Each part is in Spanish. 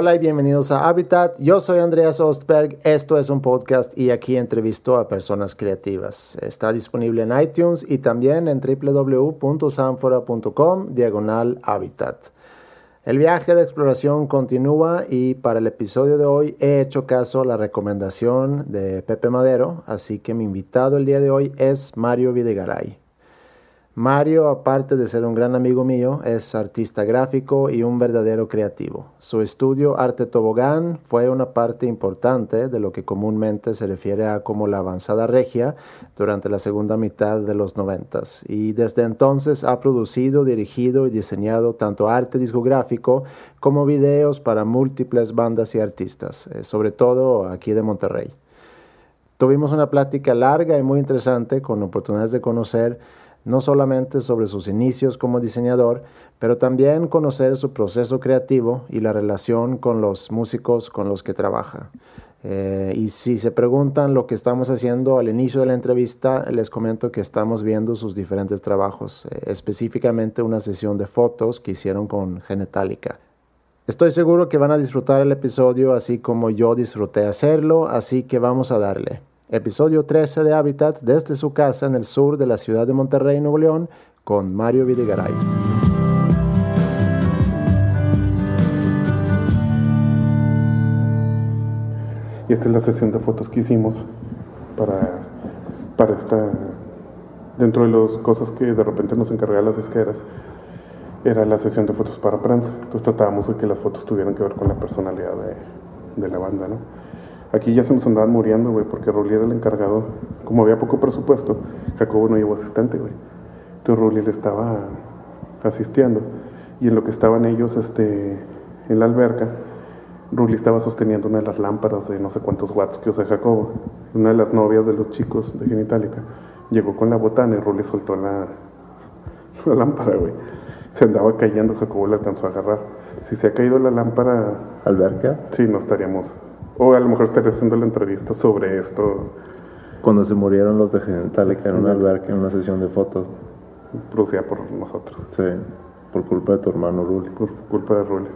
Hola y bienvenidos a Habitat. Yo soy Andreas Ostberg. Esto es un podcast y aquí entrevisto a personas creativas. Está disponible en iTunes y también en www.sanfora.com diagonal Habitat. El viaje de exploración continúa y para el episodio de hoy he hecho caso a la recomendación de Pepe Madero, así que mi invitado el día de hoy es Mario Videgaray. Mario, aparte de ser un gran amigo mío, es artista gráfico y un verdadero creativo. Su estudio Arte Tobogán fue una parte importante de lo que comúnmente se refiere a como la avanzada regia durante la segunda mitad de los noventas y desde entonces ha producido, dirigido y diseñado tanto arte discográfico como videos para múltiples bandas y artistas, eh, sobre todo aquí de Monterrey. Tuvimos una plática larga y muy interesante con oportunidades de conocer no solamente sobre sus inicios como diseñador, pero también conocer su proceso creativo y la relación con los músicos con los que trabaja. Eh, y si se preguntan lo que estamos haciendo al inicio de la entrevista, les comento que estamos viendo sus diferentes trabajos, eh, específicamente una sesión de fotos que hicieron con Genetalica. Estoy seguro que van a disfrutar el episodio así como yo disfruté hacerlo, así que vamos a darle episodio 13 de Habitat desde su casa en el sur de la ciudad de Monterrey, Nuevo León, con Mario Videgaray. Y esta es la sesión de fotos que hicimos para, para esta, dentro de las cosas que de repente nos encargaban las disqueras, era la sesión de fotos para prensa. Entonces tratábamos de que las fotos tuvieran que ver con la personalidad de, de la banda, ¿no? Aquí ya se nos andaban muriendo, güey, porque Rulli era el encargado. Como había poco presupuesto, Jacobo no llevó asistente, güey. Entonces Rulli le estaba asistiendo. Y en lo que estaban ellos este, en la alberca, Rulli estaba sosteniendo una de las lámparas de no sé cuántos watts que usa Jacobo. Una de las novias de los chicos de Genitalica llegó con la botana y Rulli soltó la, la lámpara, güey. Se andaba cayendo, Jacobo le alcanzó a agarrar. Si se ha caído la lámpara... ¿Alberca? Sí, no estaríamos o a lo mejor estaría haciendo la entrevista sobre esto. Cuando se murieron los de Genitalica en una alberca, en una sesión de fotos. Producida por nosotros. Sí, por culpa de tu hermano Ruli. Por culpa de Ruli.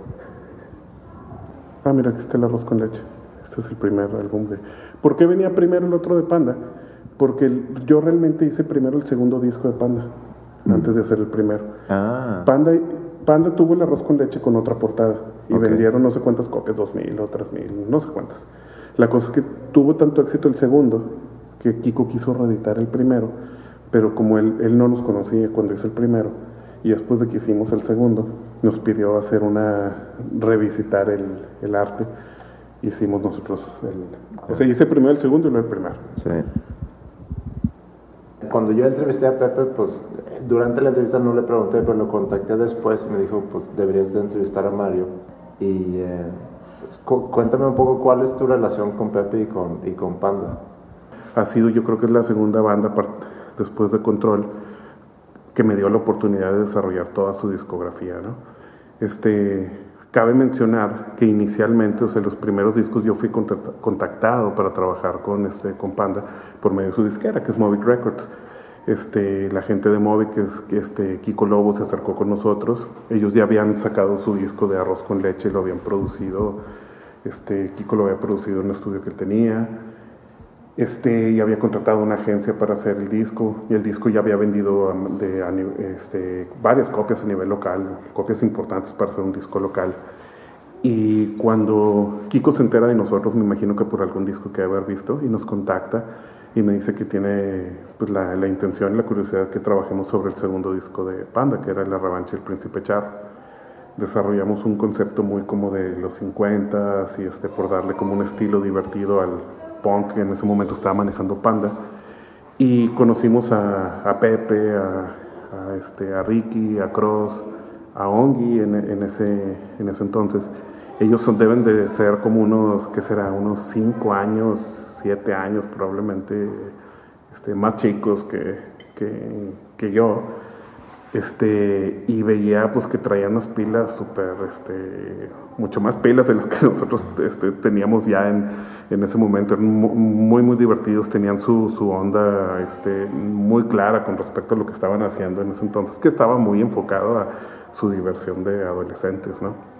Ah, mira, aquí está el arroz con leche. Este es el primer álbum de... ¿Por qué venía primero el otro de Panda? Porque yo realmente hice primero el segundo disco de Panda, mm. antes de hacer el primero. Ah. Panda, Panda tuvo el arroz con leche con otra portada y vendieron no sé cuántas copias, dos mil o tres mil, no sé cuántas. La cosa es que tuvo tanto éxito el segundo que Kiko quiso reeditar el primero, pero como él, él no nos conocía cuando hizo el primero, y después de que hicimos el segundo, nos pidió hacer una, revisitar el, el arte, hicimos nosotros el, o sea, hice primero el segundo y luego el primero. Sí. Cuando yo entrevisté a Pepe, pues durante la entrevista no le pregunté, pero lo contacté después y me dijo, pues deberías de entrevistar a Mario. Y eh, pues, cuéntame un poco cuál es tu relación con Pepe y con, y con Panda. Ha sido, yo creo que es la segunda banda después de Control que me dio la oportunidad de desarrollar toda su discografía. ¿no? Este, cabe mencionar que inicialmente, o sea, los primeros discos yo fui contactado para trabajar con, este, con Panda por medio de su disquera, que es Movic Records. Este, la gente de Movic, que es este, Kiko Lobo, se acercó con nosotros. Ellos ya habían sacado su disco de arroz con leche, lo habían producido. Este, Kiko lo había producido en un estudio que él tenía. Este, y había contratado una agencia para hacer el disco. Y el disco ya había vendido de, este, varias copias a nivel local, copias importantes para hacer un disco local. Y cuando Kiko se entera de nosotros, me imagino que por algún disco que haber visto, y nos contacta y me dice que tiene pues, la, la, intención y la curiosidad que trabajemos sobre el segundo disco de Panda, que era La revancha del príncipe Char. Desarrollamos un concepto muy como de los 50 y este, por darle como un estilo divertido al punk que en ese momento estaba manejando Panda. Y conocimos a, a Pepe, a, a, este, a Ricky, a Cross, a Ongi en, en, ese, en ese entonces. Ellos son, deben de ser como unos, ¿qué será? Unos 5 años, siete años probablemente este, más chicos que, que, yo, este, y veía pues que traían unas pilas súper, este, mucho más pilas de lo que nosotros este, teníamos ya en, en, ese momento, eran muy, muy divertidos, tenían su, su onda este, muy clara con respecto a lo que estaban haciendo en ese entonces, que estaba muy enfocado a su diversión de adolescentes, ¿no?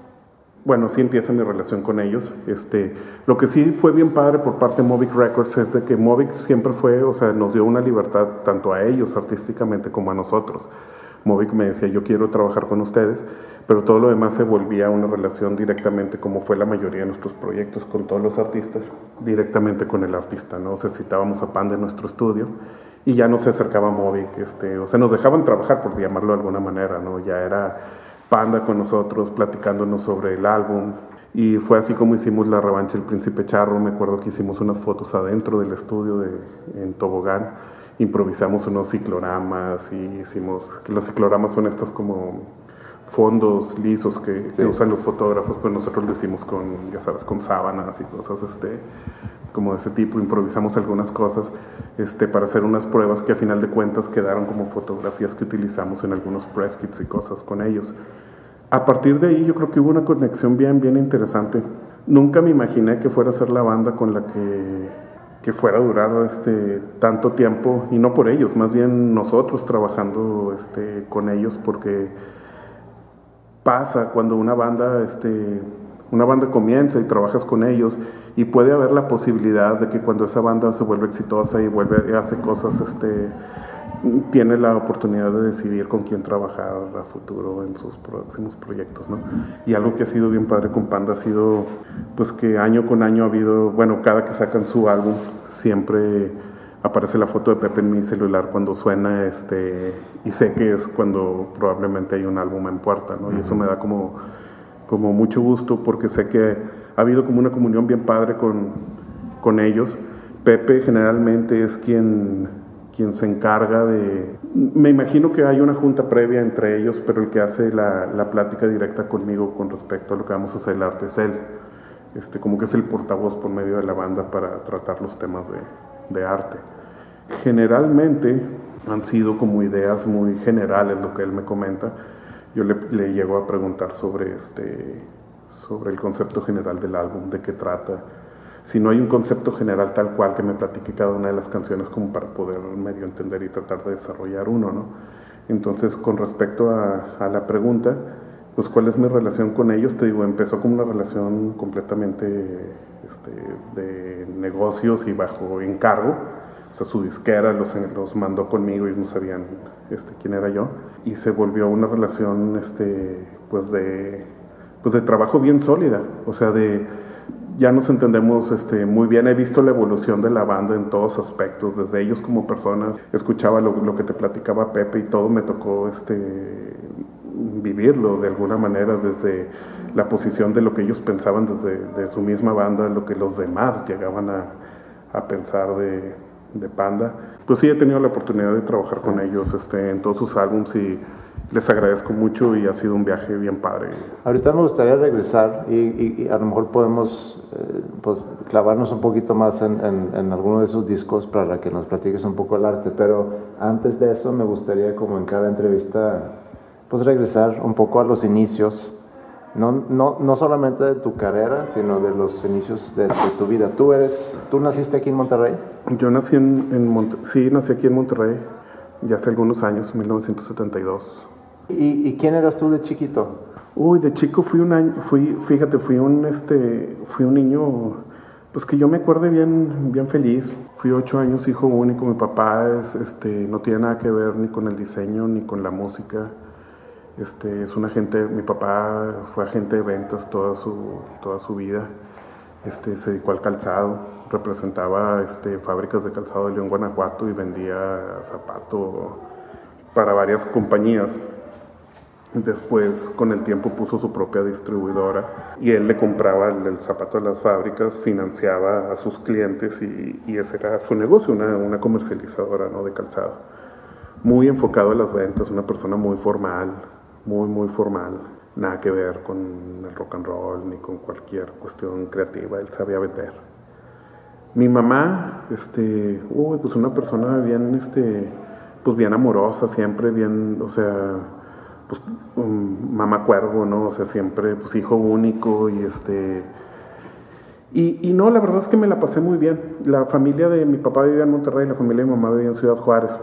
Bueno, sí empieza mi relación con ellos. Este, lo que sí fue bien padre por parte de Movic Records es de que Movic siempre fue, o sea, nos dio una libertad tanto a ellos artísticamente como a nosotros. Movic me decía, yo quiero trabajar con ustedes, pero todo lo demás se volvía una relación directamente, como fue la mayoría de nuestros proyectos con todos los artistas, directamente con el artista, ¿no? O sea, citábamos a Pan de nuestro estudio y ya no se acercaba Movic, este, o sea, nos dejaban trabajar, por llamarlo de alguna manera, ¿no? Ya era Panda con nosotros, platicándonos sobre el álbum. Y fue así como hicimos la revancha del Príncipe Charro. Me acuerdo que hicimos unas fotos adentro del estudio de, en Tobogán. Improvisamos unos cicloramas y hicimos. Los cicloramas son estos como fondos lisos que, usan los fotógrafos, pues nosotros lo hicimos con, ya sabes, con sábanas y cosas este, como de ese tipo. Improvisamos algunas cosas este, para hacer unas pruebas que a final de cuentas quedaron como fotografías que utilizamos en algunos press kits y cosas con ellos. A partir de ahí yo creo que hubo una conexión bien, bien interesante. Nunca me imaginé que fuera a ser la banda con la que, que fuera a durar este, tanto tiempo, y no por ellos, más bien nosotros trabajando este, con ellos, porque pasa cuando una banda, este, una banda comienza y trabajas con ellos y puede haber la posibilidad de que cuando esa banda se vuelve exitosa y vuelve hace cosas, este, tiene la oportunidad de decidir con quién trabajar a futuro en sus próximos proyectos, ¿no? Y algo que ha sido bien padre con Panda ha sido, pues que año con año ha habido, bueno, cada que sacan su álbum siempre aparece la foto de Pepe en mi celular cuando suena, este, y sé que es cuando probablemente hay un álbum en puerta, ¿no? Y eso me da como, como mucho gusto porque sé que ha habido como una comunión bien padre con, con ellos. Pepe generalmente es quien, quien se encarga de... Me imagino que hay una junta previa entre ellos, pero el que hace la, la plática directa conmigo con respecto a lo que vamos a hacer el arte es él. Este, como que es el portavoz por medio de la banda para tratar los temas de, de arte. Generalmente han sido como ideas muy generales lo que él me comenta. Yo le, le llego a preguntar sobre, este, sobre el concepto general del álbum, de qué trata. Si no hay un concepto general tal cual que me platique cada una de las canciones como para poder medio entender y tratar de desarrollar uno, ¿no? Entonces, con respecto a, a la pregunta, pues cuál es mi relación con ellos, te digo, empezó como una relación completamente este, de negocios y bajo encargo o sea, su disquera los, los mandó conmigo y no sabían este, quién era yo. Y se volvió una relación este, pues de, pues de trabajo bien sólida. O sea, de ya nos entendemos este, muy bien. He visto la evolución de la banda en todos aspectos, desde ellos como personas. Escuchaba lo, lo que te platicaba Pepe y todo me tocó este, vivirlo de alguna manera desde la posición de lo que ellos pensaban desde de su misma banda, lo que los demás llegaban a, a pensar de, de Panda. Pues sí, he tenido la oportunidad de trabajar con ellos este, en todos sus álbumes y les agradezco mucho y ha sido un viaje bien padre. Ahorita me gustaría regresar y, a lo mejor podemos eh, pues, clavarnos un poquito más en, en, alguno de sus discos para que nos platiques un poco el arte, pero antes de eso me gustaría como en cada entrevista pues regresar un poco a los inicios no, no, no solamente de tu carrera, sino de los inicios de, tu vida. ¿Tú eres, tú naciste aquí en Monterrey? Yo nací en, en sí, nací aquí en Monterrey, ya hace algunos años, 1972. ¿Y, ¿Y, quién eras tú de chiquito? Uy, de chico fui un año, fui, fíjate, fui un, este, fui un niño, pues que yo me acuerdo bien, bien feliz. Fui ocho años hijo único, mi papá es, este, no tiene nada que ver ni con el diseño ni con la música este, es un agente, mi papá fue agente de ventas toda su, toda su vida, este, se dedicó al calzado, representaba este, fábricas de calzado de León, Guanajuato y vendía zapato para varias compañías. Después, con el tiempo, puso su propia distribuidora y él le compraba el, zapato a las fábricas, financiaba a sus clientes y, y ese era su negocio, una, una comercializadora ¿no? de calzado. Muy enfocado a las ventas, una persona muy formal, muy, muy formal, nada que ver con el rock and roll ni con cualquier cuestión creativa, él sabía vender. Mi mamá, este, uy, pues una persona bien, este, pues bien amorosa, siempre bien, o sea, pues um, mamá cuervo, ¿no? O sea, siempre, pues hijo único y este... Y, no, la verdad es que me la pasé muy bien. La familia de mi papá vivía en Monterrey, la familia de mi mamá vivía en Ciudad Juárez.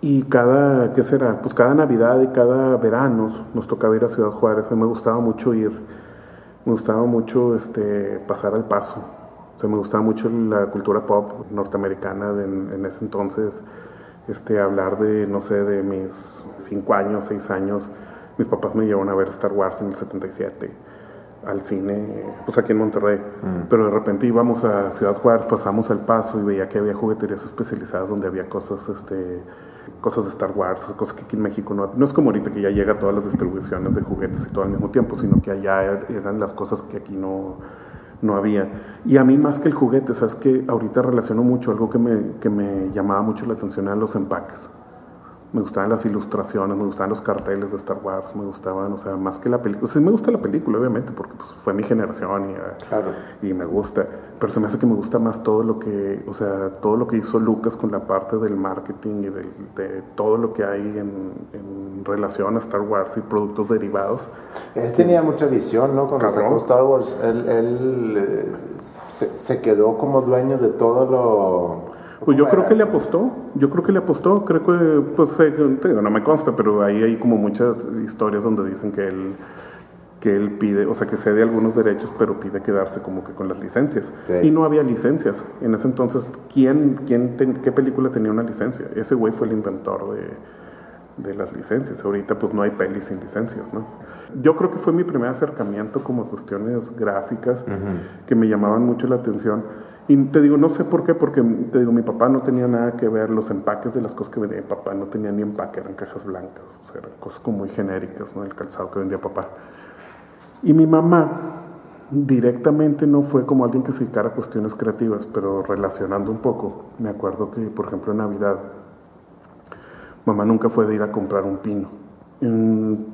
Y cada, ¿qué será? Pues cada Navidad y cada verano nos tocaba ir a Ciudad Juárez. A mí me gustaba mucho ir me gustaba mucho este, pasar al paso. O sea, me gustaba mucho la cultura pop norteamericana en ese entonces. Este, hablar de, no sé, de mis 5 años, 6 años. Mis papás me llevaron a ver Star Wars en el 77 al cine, pues aquí en Monterrey. Mm. Pero de repente íbamos a Ciudad Juárez, pasamos al paso y veía que había jugueterías especializadas donde había cosas, este, cosas de Star Wars, cosas que aquí en México no, no es como ahorita que ya llega todas las distribuciones de juguetes y todo al mismo tiempo, sino que allá er, eran las cosas que aquí no, no había. Y a mí más que el juguete, sabes que ahorita relaciono mucho, algo que me, que me llamaba mucho la atención eran los empaques me gustaban las ilustraciones, me gustaban los carteles de Star Wars, me gustaban, o sea, más que la película. Sí, me gusta la película, obviamente, porque pues, fue mi generación y, claro. y me gusta. Pero se me hace que me gusta más todo lo que, o sea, todo lo que hizo Lucas con la parte del marketing y de todo lo que hay en, en, relación a Star Wars y productos derivados. Él tenía mucha visión, ¿no? Con respecto a Star Wars, él, él eh, se, se quedó como dueño de todo lo pues yo creo que le apostó, yo creo que le apostó, creo que, pues, eh, no me consta, pero ahí hay como muchas historias donde dicen que él, que él pide, o sea, que cede algunos derechos, pero pide quedarse como que con las licencias. Y no había licencias. En ese entonces, ¿quién, quién qué película tenía una licencia? Ese güey fue el inventor de, de las licencias. Ahorita pues no hay pelis sin licencias, ¿no? Yo creo que fue mi primer acercamiento como cuestiones gráficas que me llamaban mucho la atención y te digo, no sé por qué, porque te digo, mi papá no tenía nada que ver, los empaques de las cosas que vendía mi papá no tenía ni empaque, eran cajas blancas, o sea, eran cosas como muy genéricas, ¿no? El calzado que vendía papá. Y mi mamá directamente no fue como alguien que se dedicara a cuestiones creativas, pero relacionando un poco, me acuerdo que, por ejemplo, en Navidad, mamá nunca fue de ir a comprar un pino.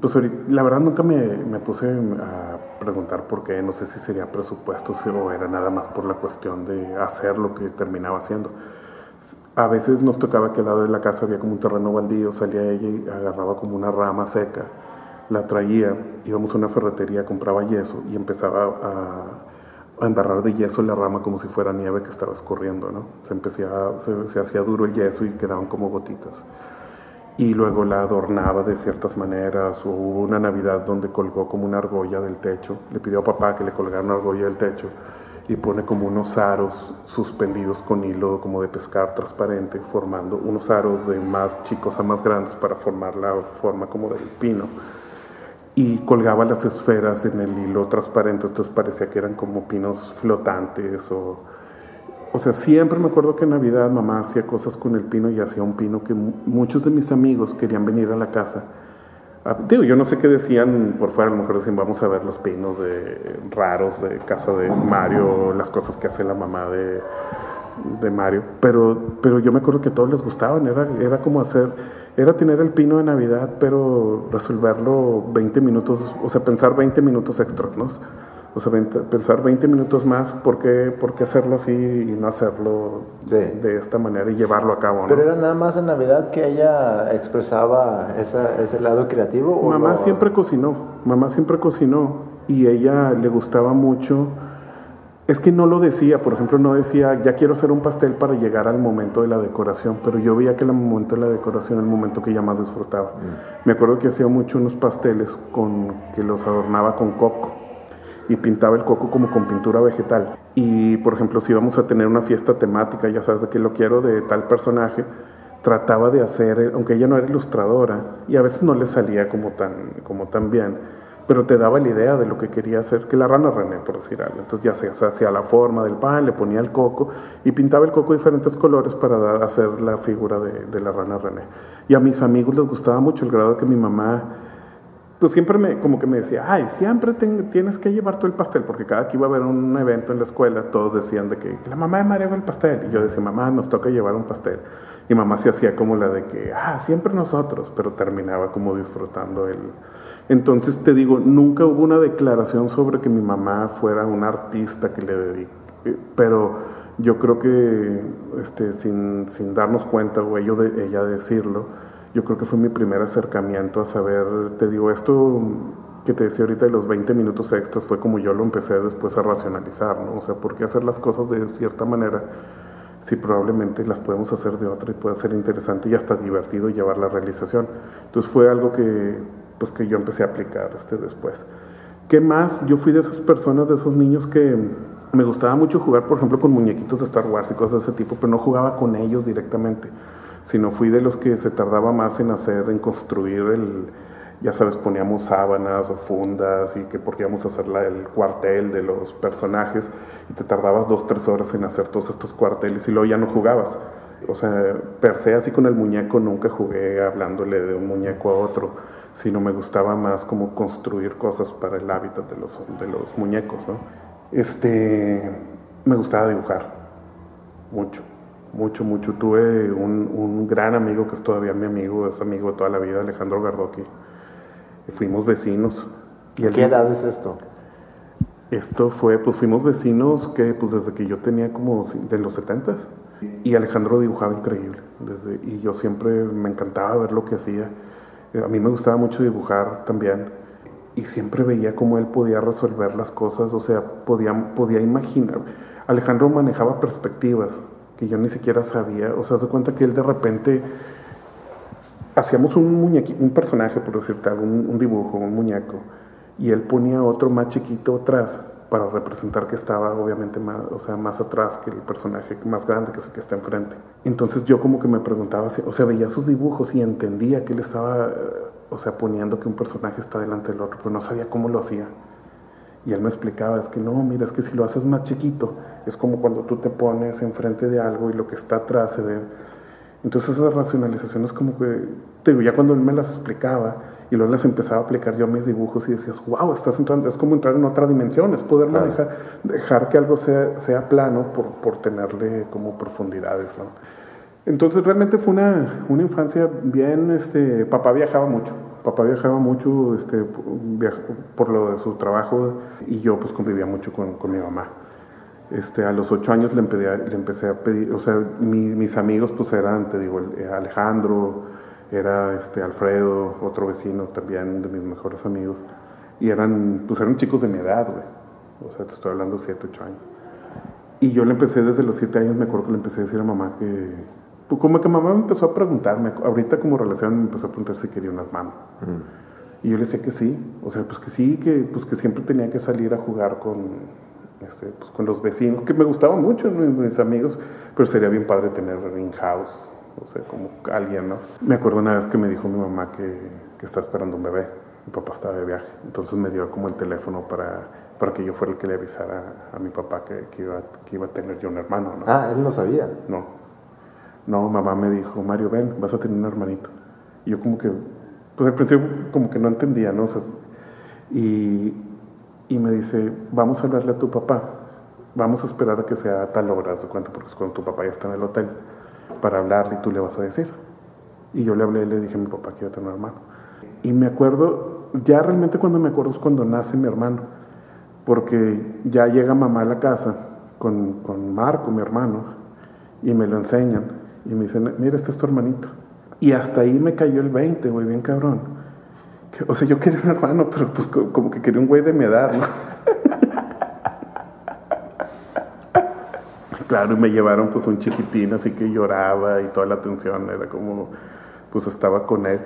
Pues la verdad nunca me, me puse a preguntar por qué, no sé si sería presupuesto o era nada más por la cuestión de hacer lo que terminaba haciendo. A veces nos tocaba que al lado de la casa había como un terreno baldío, salía ella y agarraba como una rama seca, la traía, íbamos a una ferretería, compraba yeso y empezaba a, a embarrar de yeso la rama como si fuera nieve que estaba escurriendo, ¿no? Se, empezaba, se, se hacía duro el yeso y quedaban como gotitas y luego la adornaba de ciertas maneras. O hubo una Navidad donde colgó como una argolla del techo. Le pidió a papá que le colgara una argolla del techo y pone como unos aros suspendidos con hilo como de pescar transparente, formando unos aros de más chicos a más grandes para formar la forma como del pino. Y colgaba las esferas en el hilo transparente, entonces parecía que eran como pinos flotantes o o sea, siempre me acuerdo que en Navidad mamá hacía cosas con el pino y hacía un pino que muchos de mis amigos querían venir a la casa. Ah, digo, yo no sé qué decían por fuera, a lo mejor decían vamos a ver los pinos de raros de casa de Mario, las cosas que hace la mamá de, de Mario, pero, pero yo me acuerdo que a todos les gustaban, era, era como hacer, era tener el pino de Navidad, pero resolverlo 20 minutos, o sea, pensar 20 minutos extras, ¿no? O sea, pensar 20 minutos más, ¿por qué, por qué hacerlo así y no hacerlo de esta manera y llevarlo a cabo? ¿no? Pero era nada más en Navidad que ella expresaba esa, ese lado creativo. ¿o mamá siempre cocinó, mamá siempre cocinó y ella le gustaba mucho. Es que no lo decía, por ejemplo, no decía, ya quiero hacer un pastel para llegar al momento de la decoración, pero yo veía que el momento de la decoración era el momento que ella más disfrutaba. Mm. Me acuerdo que hacía mucho unos pasteles con, que los adornaba con coco y pintaba el coco como con pintura vegetal. Y por ejemplo, si íbamos a tener una fiesta temática, ya sabes de qué lo quiero, de tal personaje, trataba de hacer, aunque ella no era ilustradora, y a veces no le salía como tan, como tan bien, pero te daba la idea de lo que quería hacer, que la rana René, por decir algo. Entonces ya se hacía la forma del pan, le ponía el coco y pintaba el coco diferentes colores para hacer la figura de, de la rana René. Y a mis amigos les gustaba mucho el grado que mi mamá pues siempre me, como que me decía, ay, siempre tienes que llevar tú el pastel, porque cada que iba a haber un evento en la escuela, todos decían de que la mamá de María el pastel. Y yo decía, mamá, nos toca llevar un pastel. Y mamá se hacía como la de que, ah, siempre nosotros, pero terminaba como disfrutando el... Entonces te digo, nunca hubo una declaración sobre que mi mamá fuera una artista que le dedique, pero yo creo que este, sin, sin darnos cuenta, o ella decirlo, yo creo que fue mi primer acercamiento a saber, te digo, esto que te decía ahorita de los 20 minutos extras fue como yo lo empecé después a racionalizar, ¿no? O sea, ¿por qué hacer las cosas de cierta manera si probablemente las podemos hacer de otra y puede ser interesante y hasta divertido llevar la realización? Entonces fue algo que, pues, que yo empecé a aplicar este después. ¿Qué más? Yo fui de esas personas, de esos niños que me gustaba mucho jugar, por ejemplo, con muñequitos de Star Wars y cosas de ese tipo, pero no jugaba con ellos directamente, sino fui de los que se tardaba más en hacer, en construir el, ya sabes, poníamos sábanas o fundas y que porque íbamos a hacer el cuartel de los personajes y te tardabas dos, tres horas en hacer todos estos cuarteles y luego ya no jugabas. O sea, per se así con el muñeco nunca jugué hablándole de un muñeco a otro, sino me gustaba más como construir cosas para el hábitat de los, de los muñecos, ¿no? Este, me gustaba dibujar, mucho, mucho, mucho. Tuve un, un gran amigo que es todavía mi amigo, es amigo de toda la vida, Alejandro Gardoki fuimos vecinos. Y ¿Qué edad es esto? Esto fue, pues fuimos vecinos que pues desde que yo tenía como de los 70 y Alejandro dibujaba increíble desde, y yo siempre me encantaba ver lo que hacía. Eh, a mí me gustaba mucho dibujar también y siempre veía cómo él podía resolver las cosas, o sea, podía, podía imaginar. Alejandro manejaba perspectivas que yo ni siquiera sabía, o sea, se cuenta que él de repente hacíamos un muñequito, un personaje, por decirte algo, un, dibujo, un muñeco, y él ponía otro más chiquito atrás para representar que estaba obviamente más, o sea, más atrás que el personaje más grande que es el que está enfrente. Entonces yo como que me preguntaba, o sea, veía sus dibujos y entendía que él estaba, o sea, poniendo que un personaje está delante del otro, pero no sabía cómo lo hacía. Y él me explicaba, es que no, mira, es que si lo haces más chiquito, es como cuando tú te pones enfrente de algo y lo que está atrás se ve entonces esas racionalizaciones como que, te digo, ya cuando él me las explicaba y luego las empezaba a aplicar yo a mis dibujos y decías, wow, estás entrando, es como entrar en otra dimensión, es poder manejar, dejar que algo sea, sea plano por, por tenerle como profundidades. ¿no? Entonces realmente fue una, una, infancia bien, este, papá viajaba mucho, papá viajaba mucho este, por lo de su trabajo y yo pues convivía mucho con, con mi mamá. Este, a los ocho años le, le empecé a pedir, o sea, mis amigos pues eran, te digo, eh, Alejandro, era este, Alfredo, otro vecino también de mis mejores amigos, y eran, pues eran chicos de mi edad, güey, o sea, te estoy hablando siete, ocho años. Y yo le empecé desde los siete años, me acuerdo que le empecé a decir a mamá que, pues como que mamá me empezó a preguntarme, ahorita como relación me empezó a preguntar si quería unas manos. Mm. Y yo le decía que sí, o sea, pues que sí, que, pues que siempre tenía que salir a jugar con, este, pues, con los vecinos, que me gustaban mucho mis, amigos, pero sería bien padre tener in-house, o sea, como alguien, ¿no? Me acuerdo una vez que me dijo mi mamá que, que está esperando un bebé, mi papá estaba de viaje, entonces me dio como el teléfono para, para que yo fuera el que le avisara a, mi papá que, que, iba, que iba a tener yo un hermano, ¿no? Ah, él no sabía. No. No, mamá me dijo, Mario, ven, vas a tener un hermanito. Y yo como que, pues al principio como que no entendía, ¿no? O sea, y, y me dice, vamos a hablarle a tu papá, vamos a esperar a que sea tal hora, de cuenta, porque es cuando tu papá ya está en el hotel, para hablarle y tú le vas a decir. Y yo le hablé y le dije a mi papá que iba a tener un hermano. Y me acuerdo, ya realmente cuando me acuerdo es cuando nace mi hermano, porque ya llega mamá a la casa con, con Marco, mi hermano, y me lo enseñan. Y me dicen, mira, este es tu hermanito. Y hasta ahí me cayó el 20, güey, bien cabrón o sea, yo quería un hermano, pero pues como que quería un güey de mi edad, ¿no? claro, y me llevaron pues un chiquitín, así que lloraba y toda la atención era como, pues estaba con él.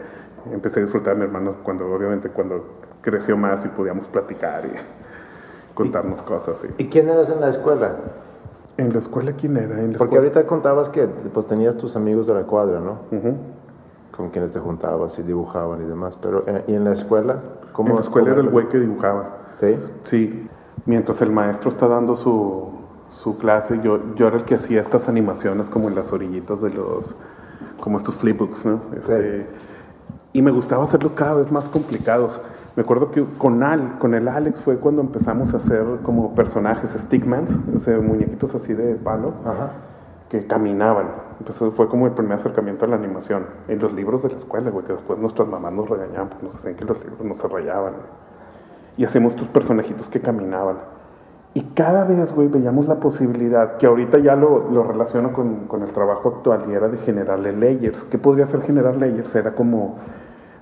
Empecé a disfrutar a mi hermano cuando, obviamente, cuando creció más y podíamos platicar y contarnos cosas. ¿Y quién eras en la escuela? ¿En la escuela quién era? Porque ahorita contabas que pues tenías tus amigos de la cuadra, ¿no? Con quienes te juntabas y dibujaban y demás. Pero, eh, ¿y en la escuela? ¿cómo, en la escuela era el güey que dibujaba. ¿Sí? Sí. Mientras el maestro está dando su, su clase, yo, yo era el que hacía estas animaciones como en las orillitas de los, como estos flipbooks, ¿no? Este, y me gustaba hacerlos cada vez más complicados. Me acuerdo que con, Al, con el Alex fue cuando empezamos a hacer como personajes, stickmans, o sea, muñequitos así de palo. Ajá que caminaban. Entonces fue como el primer acercamiento a la animación. En los libros de la escuela, güey, que después nuestras mamás nos regañaban porque nos hacían que los libros no se rayaban. Y hacemos tus personajitos que caminaban. Y cada vez, güey, veíamos la posibilidad, que ahorita ya lo, lo relaciono con, con, el trabajo actual, y era de generarle layers. ¿Qué podría ser generar layers? Era como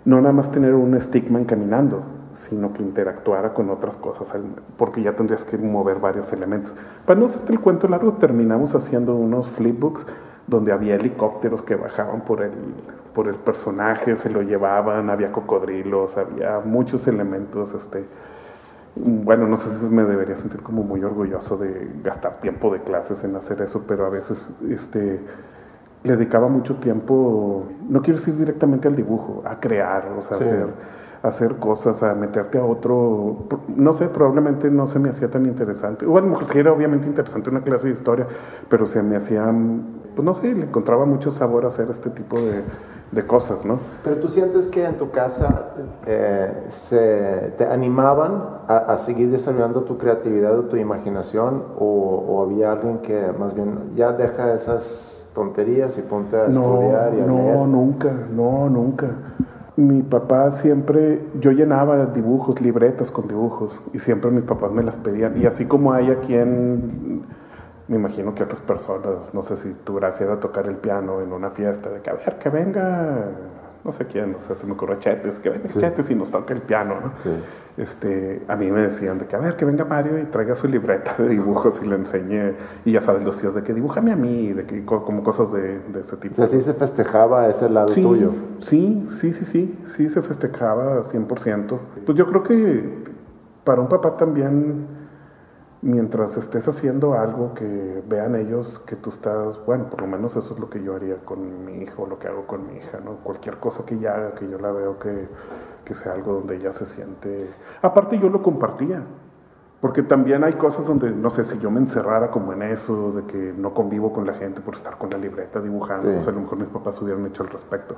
no nada más tener un stickman caminando, sino que interactuara con otras cosas, porque ya tendrías que mover varios elementos. Para no hacerte el cuento largo, terminamos haciendo unos flipbooks donde había helicópteros que bajaban por el, por el personaje, se lo llevaban, había cocodrilos, había muchos elementos este, bueno, no sé si me debería sentir como muy orgulloso de gastar tiempo de clases en hacer eso, pero a veces este, le dedicaba mucho tiempo, no quiero decir directamente al dibujo, a crear, o sea, hacer, hacer cosas, a meterte a otro, no sé, probablemente no se me hacía tan interesante. Bueno, mejor sí era obviamente interesante una clase de historia, pero se me hacía, pues no sé, le encontraba mucho sabor a hacer este tipo de de cosas, ¿no? Pero tú sientes que en tu casa eh, se, te animaban a, seguir desarrollando tu creatividad o tu imaginación o, había alguien que más bien ya deja esas tonterías y ponte a estudiar y a No, nunca, no, nunca. Mi papá siempre, yo llenaba dibujos, libretas con dibujos y siempre mis papás me las pedían. Y así como hay aquí en me imagino que otras personas, no sé si tu gracia era tocar el piano en una fiesta, de que a ver, que venga, no sé quién, o sea, se me ocurrió Chetes, que venga Chetes y nos toque el piano, ¿no? Este, a mí me decían de que a ver, que venga Mario y traiga su libreta de dibujos y le enseñe, y ya sabes los tíos de que dibújame a mí, de que como cosas de, ese tipo. O así se festejaba ese lado tuyo. Sí, sí, sí, sí, sí se festejaba 100%. Pues yo creo que para un papá también mientras estés haciendo algo que vean ellos que tú estás, bueno, por lo menos eso es lo que yo haría con mi hijo, lo que hago con mi hija, ¿no? Cualquier cosa que ella haga, que yo la veo que, que sea algo donde ella se siente... Aparte yo lo compartía, porque también hay cosas donde, no sé, si yo me encerrara como en eso, de que no convivo con la gente por estar con la libreta dibujando, o sea, a lo mejor mis papás hubieran hecho al respecto.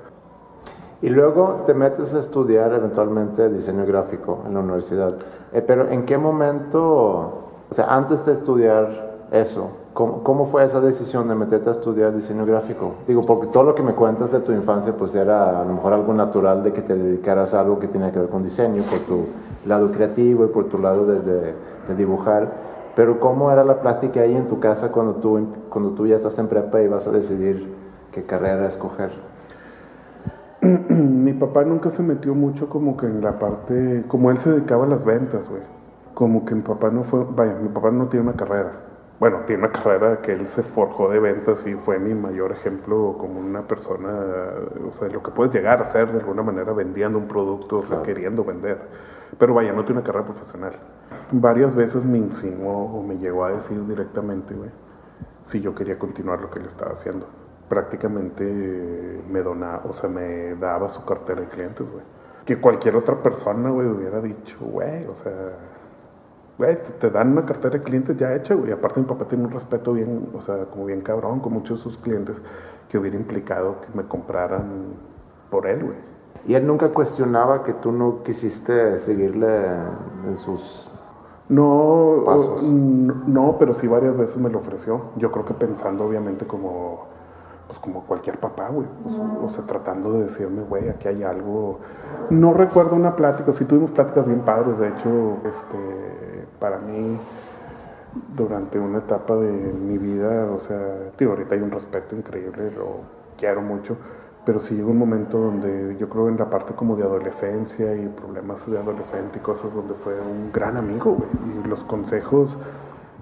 Y luego te metes a estudiar eventualmente diseño gráfico en la universidad. Eh, pero ¿en qué momento o sea, antes de estudiar eso, ¿cómo, fue esa decisión de meterte a estudiar diseño gráfico? Digo, porque todo lo que me cuentas de tu infancia, pues era a lo mejor algo natural de que te dedicaras a algo que tenía que ver con diseño, por tu lado creativo y por tu lado de, de, dibujar. Pero ¿cómo era la plática ahí en tu casa cuando tú, cuando tú ya estás en prepa y vas a decidir qué carrera escoger? Mi papá nunca se metió mucho como que en la parte, como él se dedicaba a las ventas, güey como que mi papá no fue, vaya, mi papá no tiene una carrera. Bueno, tiene una carrera que él se forjó de ventas y fue mi mayor ejemplo como una persona, o sea, lo que puedes llegar a ser de alguna manera vendiendo un producto, o sea, queriendo vender. Pero vaya, no tiene una carrera profesional. Varias veces me insinuó o me llegó a decir directamente, güey, si yo quería continuar lo que él estaba haciendo. Prácticamente me donaba, o sea, me daba su cartera de clientes, güey. Que cualquier otra persona, güey, hubiera dicho, güey, o sea, te dan una cartera de clientes ya hecha, güey. Aparte mi papá tiene un respeto bien, o sea, como bien cabrón con muchos de sus clientes que hubiera implicado que me compraran por él, güey. ¿Y él nunca cuestionaba que tú no quisiste seguirle en sus no, pasos? No, pero sí varias veces me lo ofreció. Yo creo que pensando obviamente como pues como cualquier papá, güey. Pues, o sea, tratando de decirme, güey, aquí hay algo. No recuerdo una plática, sí tuvimos pláticas bien padres, de hecho, este, para mí, durante una etapa de mi vida, o sea, tío, ahorita hay un respeto increíble, lo quiero mucho, pero sí llegó un momento donde yo creo en la parte como de adolescencia y problemas de adolescente y cosas donde fue un gran amigo, güey, y los consejos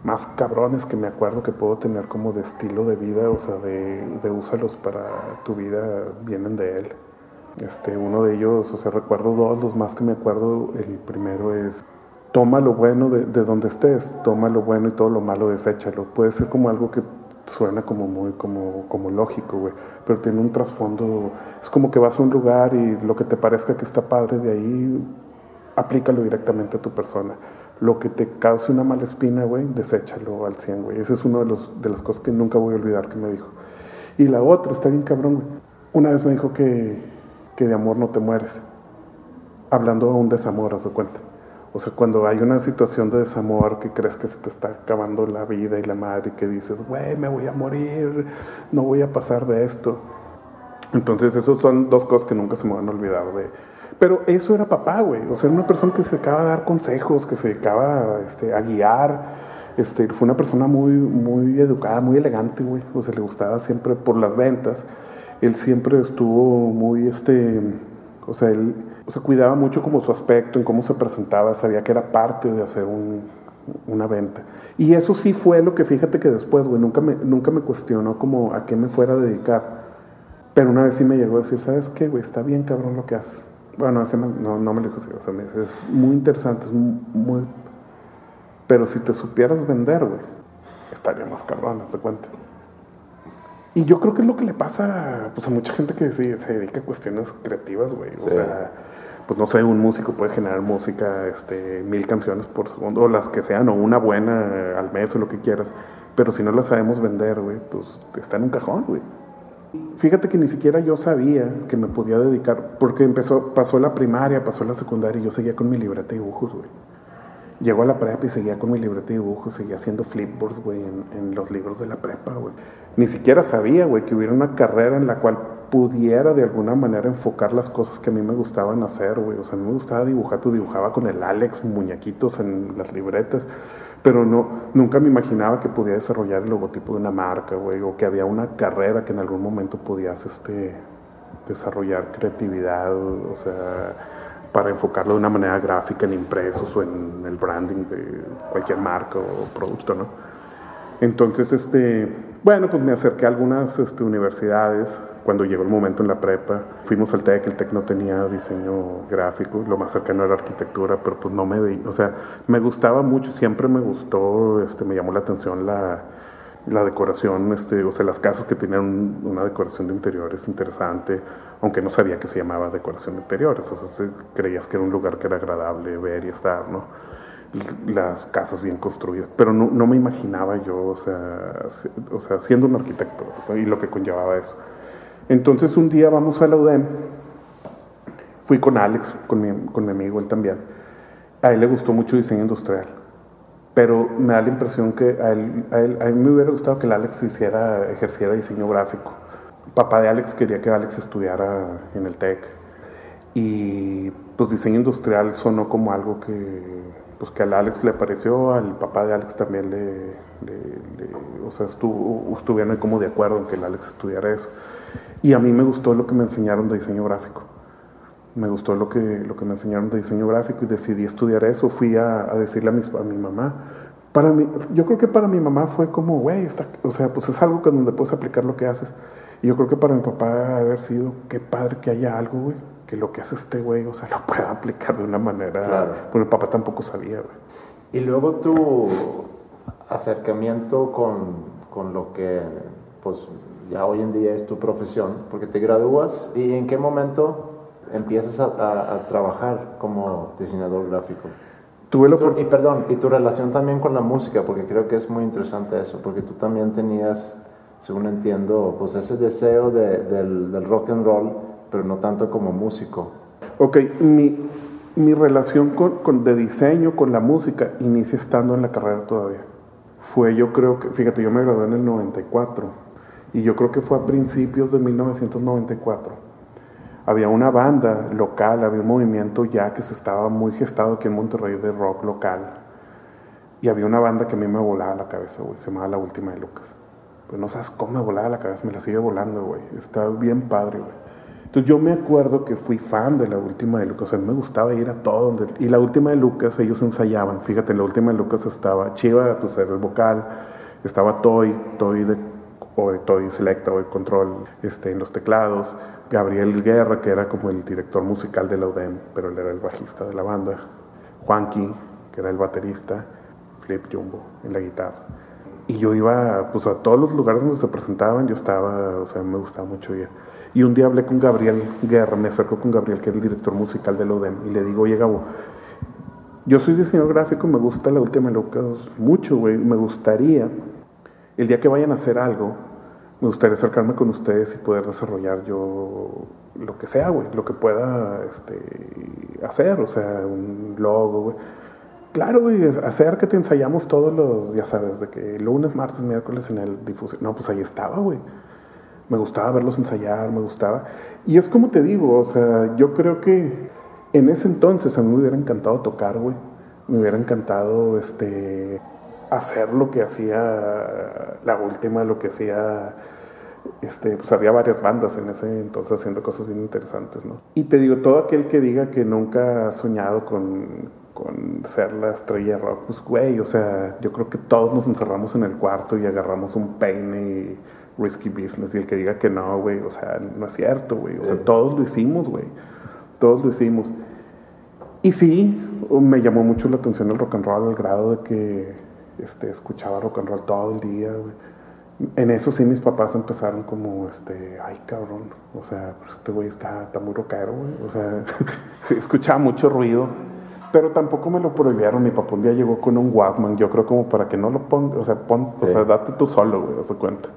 más cabrones que me acuerdo que puedo tener como de estilo de vida, o sea, de, de úsalos para tu vida, vienen de él. Este, uno de ellos, o sea, recuerdo dos, los más que me acuerdo, el primero es, toma lo bueno de, de donde estés, toma lo bueno y todo lo malo, deséchalo. Puede ser como algo que suena como muy como, como lógico, güey, pero tiene un trasfondo, es como que vas a un lugar y lo que te parezca que está padre de ahí, aplícalo directamente a tu persona lo que te cause una mala espina, güey, deséchalo al 100, güey. Esa es una de, los, de las cosas que nunca voy a olvidar que me dijo. Y la otra, está bien cabrón, güey. Una vez me dijo que, que de amor no te mueres. Hablando de un desamor, a su cuenta. O sea, cuando hay una situación de desamor que crees que se te está acabando la vida y la madre, que dices, güey, me voy a morir, no voy a pasar de esto. Entonces, esas son dos cosas que nunca se me van a olvidar de, pero eso era papá, güey. O sea, era una persona que se dedicaba a dar consejos, que se dedicaba este, a guiar. Este, fue una persona muy, muy educada, muy elegante, güey. O sea, le gustaba siempre por las ventas. Él siempre estuvo muy, este, o sea, él o sea, cuidaba mucho como su aspecto, en cómo se presentaba, sabía que era parte de hacer un, una venta. Y eso sí fue lo que fíjate que después, güey, nunca me, nunca me cuestionó como a qué me fuera a dedicar. Pero una vez sí me llegó a decir, ¿sabes qué, güey? Está bien cabrón lo que haces bueno, ese no, no me lo dijo así, o sea, me dice, es muy interesante, es muy, pero si te supieras vender, güey, estaría más cabrón, haz de cuenta. Y yo creo que es lo que le pasa pues, a mucha gente que se, dedica a cuestiones creativas, güey. O sea, pues no sé, un músico puede generar música, este, mil canciones por segundo, o las que sean, o una buena al mes o lo que quieras. Pero si no la sabemos vender, güey, pues está en un cajón, güey. Fíjate que ni siquiera yo sabía que me podía dedicar, porque empezó, pasó la primaria, pasó la secundaria y yo seguía con mi libreta de dibujos, güey. Llegó a la prepa y seguía con mi libreta de dibujos, seguía haciendo flipboards, güey, en, en, los libros de la prepa, güey. Ni siquiera sabía, güey, que hubiera una carrera en la cual pudiera de alguna manera enfocar las cosas que a mí me gustaban hacer, güey. O sea, a mí me gustaba dibujar, tú dibujaba con el Alex muñequitos en las libretas, pero no, nunca me imaginaba que podía desarrollar el logotipo de una marca, güey, o que había una carrera que en algún momento podías, este, desarrollar creatividad, o sea para enfocarlo de una manera gráfica en impresos o en el branding de cualquier marca o producto, ¿no? Entonces, este, bueno, pues me acerqué a algunas este, universidades cuando llegó el momento en la prepa. Fuimos al TEC, el TEC no tenía diseño gráfico, lo más cercano era arquitectura, pero pues no me veía, o sea, me gustaba mucho, siempre me gustó, este, me llamó la atención la, la decoración, este, o sea, las casas que tenían una decoración de interiores interesante, aunque no sabía que se llamaba decoración de interiores, o sea, creías que era un lugar que era agradable ver y estar, ¿no? Las casas bien construidas, pero no, no me imaginaba yo, o sea, o sea, siendo un arquitecto y lo que conllevaba eso. Entonces un día vamos a la UDEM, fui con Alex, con mi, con mi amigo, él también. A él le gustó mucho diseño industrial pero me da la impresión que a, él, a, mí me hubiera gustado que el Alex hiciera, ejerciera diseño gráfico. Papá de Alex quería que Alex estudiara en el TEC y pues diseño industrial sonó como algo que pues que al Alex le pareció, al papá de Alex también le, o sea, estuvo, estuvieron como de acuerdo en que el Alex estudiara eso. Y a mí me gustó lo que me enseñaron de diseño gráfico me gustó lo que, lo que me enseñaron de diseño gráfico y decidí estudiar eso. Fui a, decirle a mi, a mi mamá. Para mí, yo creo que para mi mamá fue como, güey, o sea, pues es algo que donde puedes aplicar lo que haces. Y yo creo que para mi papá haber sido, qué padre que haya algo, güey, que lo que hace este güey, o sea, lo pueda aplicar de una manera. Claro. Pues mi papá tampoco sabía, güey. Y luego tu acercamiento con, con lo que, pues, ya hoy en día es tu profesión, porque te gradúas y en qué momento empiezas a, trabajar como diseñador gráfico. Tuve y, perdón, y tu relación también con la música, porque creo que es muy interesante eso, porque tú también tenías, según entiendo, pues ese deseo de, del, rock and roll, pero no tanto como músico. Ok, mi, mi relación con, con, de diseño con la música inicia estando en la carrera todavía. Fue yo creo que, fíjate, yo me gradué en el 94 y yo creo que fue a principios de 1994 había una banda local, había un movimiento ya que se estaba muy gestado aquí en Monterrey de rock local. Y había una banda que a mí me volaba la cabeza, se llamaba La Última de Lucas. Pues no sabes cómo me volaba la cabeza, me la sigue volando, güey. Está bien padre, güey. Entonces yo me acuerdo que fui fan de La Última de Lucas, a mí me gustaba ir a todo donde... Y La Última de Lucas, ellos ensayaban, fíjate, La Última de Lucas estaba Chiva, pues era el vocal, estaba Toy, Toy de... O Toy Selecta o de Control este, en los teclados, Gabriel Guerra, que era como el director musical de la UDEM, pero él era el bajista de la banda, Juanqui, que era el baterista, Flip Jumbo en la guitarra. Y yo iba pues, a todos los lugares donde se presentaban, yo estaba, o sea, me gustaba mucho ir. Y un día hablé con Gabriel Guerra, me acerco con Gabriel, que era el director musical de la UDEM, y le digo, oye Gabo, yo soy diseñador gráfico, me gusta la última Lucas mucho, güey, me gustaría, el día que vayan a hacer algo, me gustaría acercarme con ustedes y poder desarrollar yo lo que sea, güey, lo que pueda este, hacer, o sea, un logo, güey. Claro, güey, hacer que te ensayamos todos los, ya sabes, de que lunes, martes, miércoles en el difusión. No, pues ahí estaba, güey. Me gustaba verlos ensayar, me gustaba. Y es como te digo, o sea, yo creo que en ese entonces a mí me hubiera encantado tocar, güey. Me hubiera encantado, este, hacer lo que hacía la última, lo que hacía, este, pues había varias bandas en ese entonces haciendo cosas bien interesantes, ¿no? Y te digo, todo aquel que diga que nunca ha soñado con, con ser la estrella de rock, pues güey, o sea, yo creo que todos nos encerramos en el cuarto y agarramos un peine y risky business, y el que diga que no, güey, o sea, no es cierto, güey, o sea, todos lo hicimos, güey. todos lo hicimos. Y sí, me llamó mucho la atención el rock and roll al grado de que este, escuchaba rock and roll todo el día. En eso sí mis papás empezaron como, este, ay cabrón, o sea, pues este güey está, está muy rockero, güey. O sea, escuchaba mucho ruido, pero tampoco me lo prohibieron. Mi papá un día llegó con un Walkman, yo creo como para que no lo ponga, o sea, pon, o sea, date tú solo, güey, haz cuenta.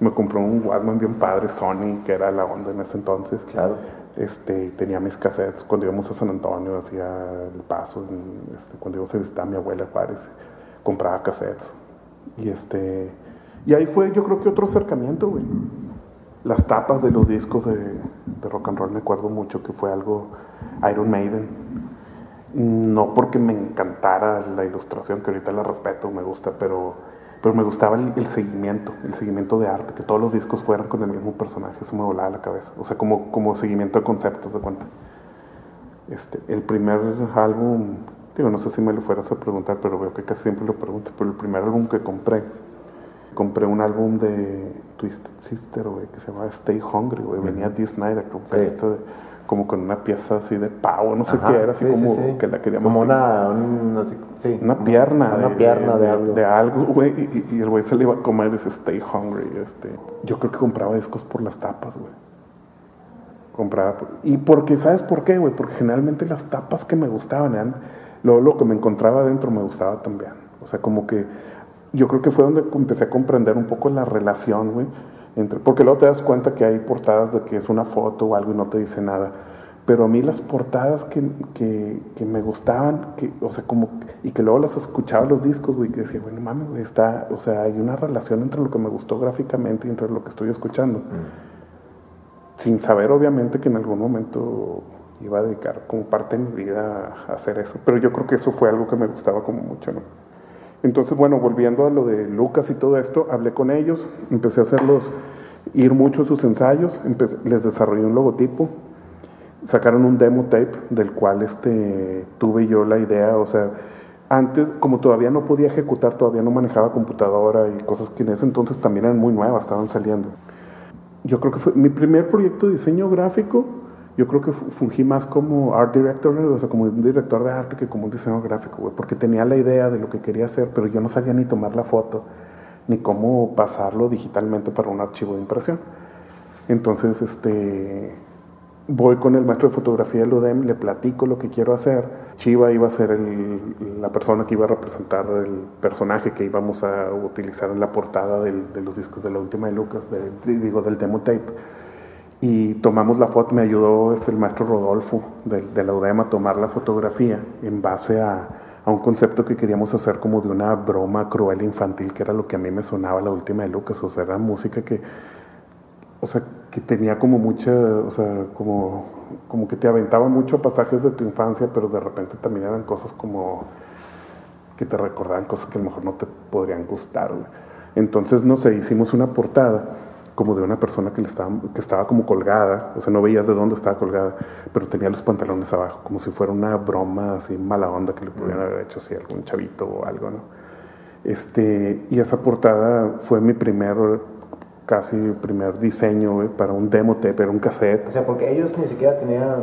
Me compró un Walkman bien padre, Sony, que era la onda en ese entonces. Claro. Este, tenía mis cassettes cuando íbamos a San Antonio, hacía el paso, este, cuando íbamos a visitar a mi abuela Juárez, compraba cassettes. Y este, y ahí fue yo creo que otro acercamiento, güey. Las tapas de los discos de, de rock and roll me acuerdo mucho que fue algo Iron Maiden. No porque me encantara la ilustración, que ahorita la respeto, me gusta, pero pero me gustaba el, seguimiento, el seguimiento de arte, que todos los discos fueran con el mismo personaje, eso me volaba la cabeza, o sea, como, como seguimiento de conceptos, de cuenta. Este, el primer álbum, digo, no sé si me lo fueras a preguntar, pero veo que casi siempre lo pregunto, pero el primer álbum que compré, compré un álbum de Twisted Sister, güey, que se llama Stay Hungry, güey, venía Dee Snyder, sí. este de, como con una pieza así de pavo, no sé qué era, así como que la queríamos. Como una, una pierna. Una de, pierna de, algo. De algo, güey, y, el güey se le iba a comer ese Stay Hungry. Este. Yo creo que compraba discos por las tapas, güey. Compraba. y porque, ¿sabes por qué, güey? Porque generalmente las tapas que me gustaban eran. Luego lo que me encontraba adentro me gustaba también. O sea, como que. Yo creo que fue donde empecé a comprender un poco la relación, güey porque luego te das cuenta que hay portadas de que es una foto o algo y no te dice nada. Pero a mí las portadas que, que, que me gustaban, que, o sea, como, y que luego las escuchaba los discos, güey, que decía, bueno, mames, güey, está, o sea, hay una relación entre lo que me gustó gráficamente y entre lo que estoy escuchando. Mm. Sin saber, obviamente, que en algún momento iba a dedicar como parte de mi vida a hacer eso. Pero yo creo que eso fue algo que me gustaba como mucho, ¿no? Entonces, bueno, volviendo a lo de Lucas y todo esto, hablé con ellos, empecé a hacerlos ir mucho a sus ensayos, les desarrollé un logotipo, sacaron un demo tape del cual este, tuve yo la idea, o sea, antes, como todavía no podía ejecutar, todavía no manejaba computadora y cosas que en ese entonces también eran muy nuevas, estaban saliendo. Yo creo que fue mi primer proyecto de diseño gráfico yo creo que fungí más como art director, o sea, como un director de arte que como un diseñador gráfico, güey, porque tenía la idea de lo que quería hacer, pero yo no sabía ni tomar la foto, ni cómo pasarlo digitalmente para un archivo de impresión. Entonces, este, voy con el maestro de fotografía del UDEM, le platico lo que quiero hacer. Chiva iba a ser la persona que iba a representar el personaje que íbamos a utilizar en la portada de los discos de la última de Lucas, digo, del demo tape y tomamos la foto, me ayudó este, el maestro Rodolfo de, de, la UDEM a tomar la fotografía en base a, a, un concepto que queríamos hacer como de una broma cruel infantil, que era lo que a mí me sonaba la última de Lucas, o sea, era música que, o sea, que tenía como mucha, o sea, como, como que te aventaba mucho pasajes de tu infancia, pero de repente también eran cosas como que te recordaban cosas que a lo mejor no te podrían gustar. Entonces, no sé, hicimos una portada como de una persona que, le estaba, que estaba como colgada, o sea, no veías de dónde estaba colgada, pero tenía los pantalones abajo, como si fuera una broma así mala onda que le pudieran haber hecho así algún chavito o algo, ¿no? Este, y esa portada fue mi primer, casi primer diseño para un demo tape, era un cassette. O sea, porque ellos ni siquiera tenían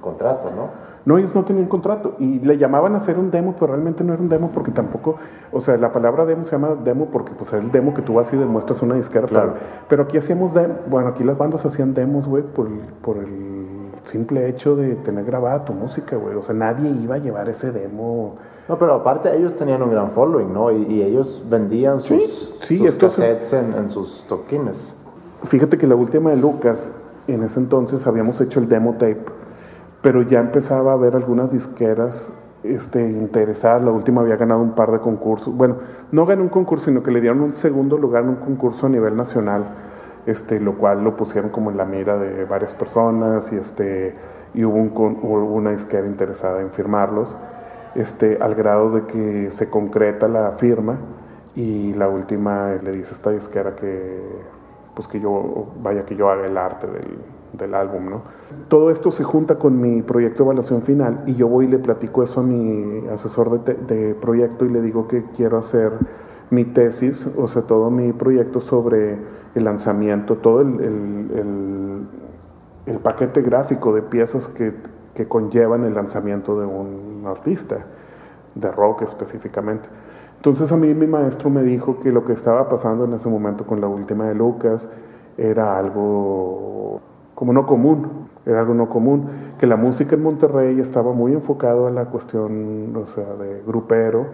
contrato, ¿no? No, ellos no tenían contrato y le llamaban a hacer un demo, pero realmente no era un demo porque tampoco, o sea, la palabra demo se llama demo porque pues era el demo que tú vas y demuestras una disquera. Claro. Pero, aquí hacíamos, demo, bueno, aquí las bandas hacían demos, güey, por, por el simple hecho de tener grabada tu música, güey. O sea, nadie iba a llevar ese demo. No, pero aparte ellos tenían un gran following, ¿no? Y, ellos vendían sus, sí, sus cassettes en, en sus toquines. Fíjate que la última de Lucas, en ese entonces habíamos hecho el demo tape pero ya empezaba a haber algunas disqueras este, interesadas. La última había ganado un par de concursos. Bueno, no ganó un concurso, sino que le dieron un segundo lugar en un concurso a nivel nacional, este, lo cual lo pusieron como en la mira de varias personas y, este, y hubo, una disquera interesada en firmarlos, este, al grado de que se concreta la firma y la última le dice a esta disquera que, pues que yo, vaya que yo haga el arte del, del álbum, ¿no? Todo esto se junta con mi proyecto de evaluación final y yo voy y le platico eso a mi asesor de, proyecto y le digo que quiero hacer mi tesis, o sea, todo mi proyecto sobre el lanzamiento, todo el, el, paquete gráfico de piezas que, que conllevan el lanzamiento de un artista, de rock específicamente. Entonces a mí mi maestro me dijo que lo que estaba pasando en ese momento con la última de Lucas era algo como no común, era algo no común, que la música en Monterrey estaba muy enfocado a la cuestión, de grupero,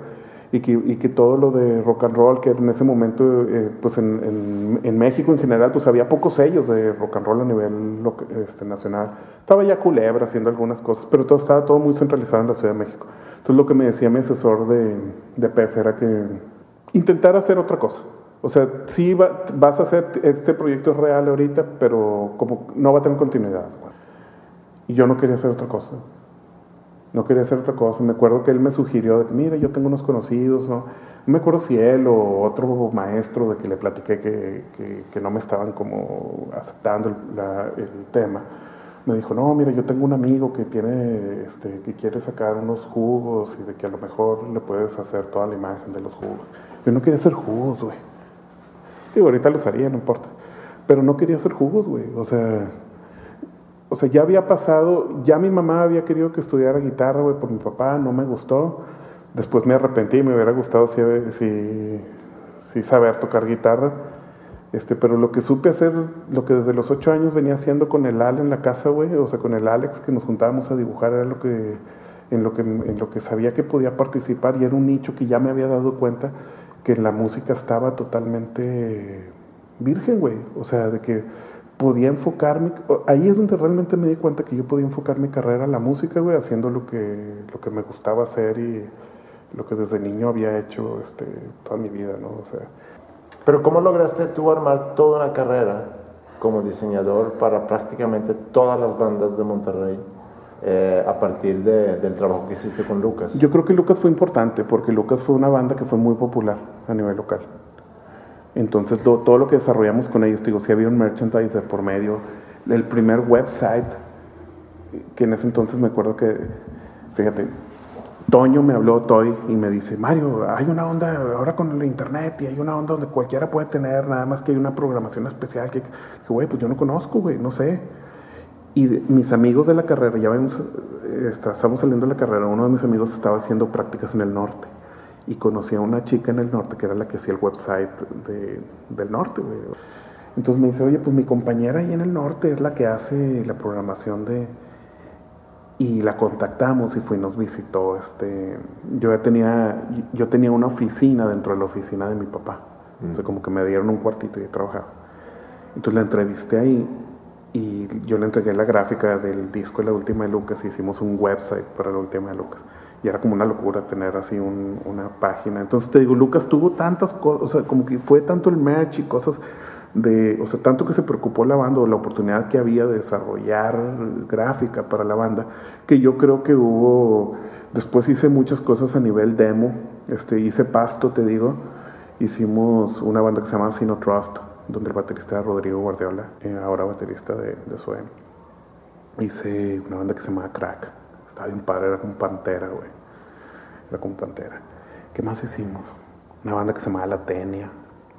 y que, todo lo de rock and roll, que en ese momento, eh, pues en, en, México en general, pues había pocos sellos de rock and roll a nivel este, nacional. Estaba ya Culebra haciendo algunas cosas, pero todo estaba todo muy centralizado en la Ciudad de México. Entonces lo que me decía mi asesor de, de PEF era que intentar hacer otra cosa. O sea, sí vas a hacer, este proyecto real ahorita, pero como no va a tener continuidad. Y yo no quería hacer otra cosa. No quería hacer otra cosa. Me acuerdo que él me sugirió, mira, yo tengo unos conocidos, ¿no? me acuerdo si él o otro maestro de que le platiqué que, que, no me estaban como aceptando el, tema. Me dijo, no, mira, yo tengo un amigo que tiene, este, que quiere sacar unos jugos y de que a lo mejor le puedes hacer toda la imagen de los jugos. Yo no quería hacer jugos, güey. Digo, ahorita los haría, no importa. Pero no quería hacer jugos, güey. O sea, o sea, ya había pasado, ya mi mamá había querido que estudiara guitarra, güey, por mi papá, no me gustó. Después me arrepentí me hubiera gustado si, si, saber tocar guitarra. Este, pero lo que supe hacer, lo que desde los ocho años venía haciendo con el Al en la casa, güey, o sea, con el Alex que nos juntábamos a dibujar, era lo que, en lo que, en lo que sabía que podía participar y era un nicho que ya me había dado cuenta que la música estaba totalmente virgen, güey. O sea, de que podía enfocarme, ahí es donde realmente me di cuenta que yo podía enfocar mi carrera a la música, güey, haciendo lo que, lo que me gustaba hacer y lo que desde niño había hecho este, toda mi vida, ¿no? O sea. Pero ¿cómo lograste tú armar toda una carrera como diseñador para prácticamente todas las bandas de Monterrey? Eh, a partir del trabajo que hiciste con Lucas? Yo creo que Lucas fue importante porque Lucas fue una banda que fue muy popular a nivel local. Entonces todo lo que desarrollamos con ellos, digo, si había un merchandise por medio, el primer website, que en ese entonces me acuerdo que, fíjate, Toño me habló, Toy, y me dice, Mario, hay una onda ahora con el internet y hay una onda donde cualquiera puede tener, nada más que hay una programación especial que, güey, pues yo no conozco, güey, no sé. Y mis amigos de la carrera, ya vemos, eh, estamos saliendo de la carrera, uno de mis amigos estaba haciendo prácticas en el norte y conocí a una chica en el norte que era la que hacía el website del norte. Entonces me dice, oye, pues mi compañera ahí en el norte es la que hace la programación de... Y la contactamos y fue y nos visitó. Este, yo ya tenía, yo tenía una oficina dentro de la oficina de mi papá. O sea, mm. como que me dieron un cuartito y trabajaba. Entonces la entrevisté ahí y yo le entregué la gráfica del disco de la última de Lucas y hicimos un website para la última de Lucas. Y era como una locura tener así una página. Entonces te digo, Lucas tuvo tantas cosas, o sea, como que fue tanto el merch y cosas de, o sea, tanto que se preocupó la banda o la oportunidad que había de desarrollar gráfica para la banda, que yo creo que hubo, después hice muchas cosas a nivel demo, este, hice Pasto, te digo, hicimos una banda que se llama Sino Trust, donde el baterista era Rodrigo Guardiola, eh, ahora baterista de, de. Hice una banda que se llama Crack. Estaba bien padre, era como Pantera, güey. Era como Pantera. ¿Qué más hicimos? Una banda que se llamaba La Tenia.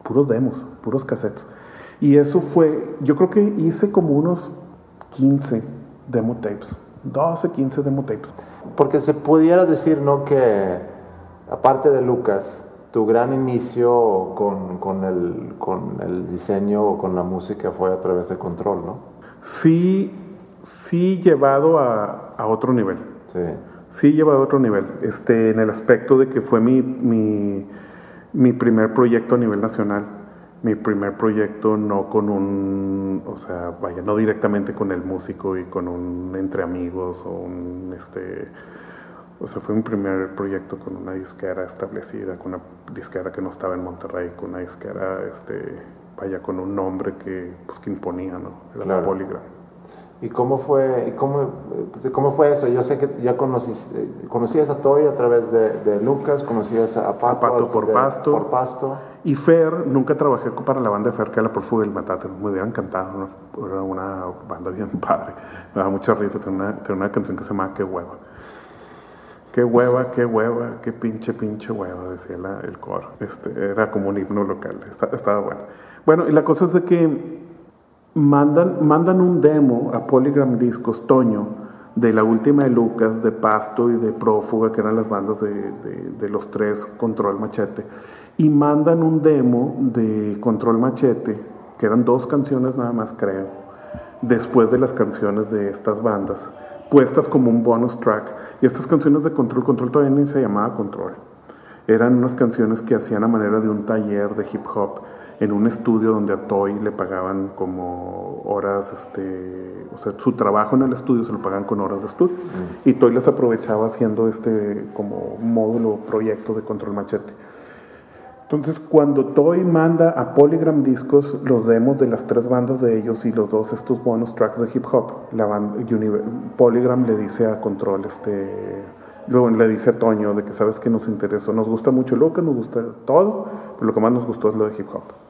Puros demos, puros cassettes. Y eso fue, yo creo que hice como unos 15 demo tapes. 12, 15 demo tapes. Porque se pudiera decir, ¿no? Que aparte de Lucas, tu gran inicio con, con, el, con el diseño o con la música fue a través de Control, ¿no? Sí, sí llevado a, a otro nivel. Sí. Sí llevado a otro nivel. Este, en el aspecto de que fue mi, mi, mi primer proyecto a nivel nacional. Mi primer proyecto no con un, o sea, vaya, no directamente con el músico y con un entre amigos o un, este, o sea, fue mi primer proyecto con una disquera establecida, con una disquera que no estaba en Monterrey, con una disquera, este, vaya, con un nombre que, pues, que imponía, ¿no? Era la Polygram. ¿Y cómo fue, y cómo, pues, cómo fue eso? Yo sé que ya conocís, conocías a Toy a través de, Lucas, conocías a Pato, Pato por, Pasto. por Pasto. Y Fer, nunca trabajé para la banda de Fer, que era por Fuga el Matate, me hubiera encantado, era una banda bien padre, me da mucha risa, tenía una, una canción que se llama Qué hueva. Qué hueva, qué hueva, qué pinche, pinche hueva, decía el coro. Este, era como un himno local, estaba bueno. Bueno, y la cosa es de que mandan, mandan un demo a Polygram Discos, Toño, de la última de Lucas, de Pasto y de Prófuga, que eran las bandas de, los tres Control Machete, y mandan un demo de Control Machete, que eran dos canciones nada más, creo, después de las canciones de estas bandas, puestas como un bonus track. Y estas canciones de Control, Control todavía ni se llamaba Control. Eran unas canciones que hacían a manera de un taller de hip hop en un estudio donde a Toy le pagaban como horas, este, o sea, su trabajo en el estudio se lo pagaban con horas de estudio. Mm. Y Toy les aprovechaba haciendo este como módulo, proyecto de control machete. Entonces, cuando Toy manda a Polygram Discos los demos de las tres bandas de ellos y los dos estos bonus tracks de hip hop, la banda, Polygram le dice a Control, este, luego le dice a Toño de que sabes que nos interesó, nos gusta mucho lo que nos gusta todo, pero lo que más nos gustó es lo de hip hop.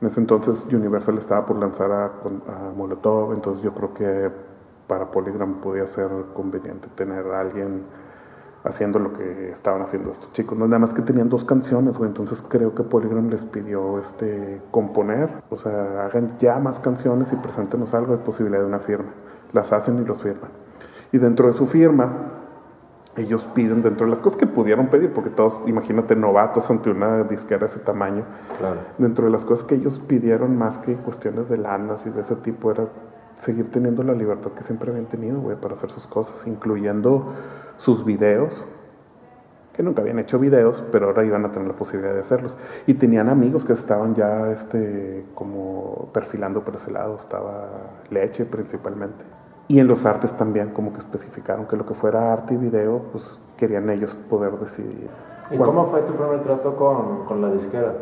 En ese entonces Universal estaba por lanzar a, Molotov, entonces yo creo que para Polygram podía ser conveniente tener a alguien haciendo lo que estaban haciendo estos chicos. nada más que tenían dos canciones, entonces creo que Polygram les pidió este, componer, o sea, hagan ya más canciones y preséntenos algo de posibilidad de una firma. Las hacen y los firman. Y dentro de su firma, ellos piden dentro de las cosas que pudieron pedir, porque todos, imagínate, novatos ante una disquera de ese tamaño, dentro de las cosas que ellos pidieron más que cuestiones de lanas y de ese tipo, era seguir teniendo la libertad que siempre habían tenido, güey, para hacer sus cosas, incluyendo sus videos, que nunca habían hecho videos, pero ahora iban a tener la posibilidad de hacerlos. Y tenían amigos que estaban ya, este, como perfilando por ese lado, estaba Leche principalmente. Y en los artes también como que especificaron que lo que fuera arte y video, pues querían ellos poder decidir. ¿Y cómo fue tu primer trato con, con, la disquera?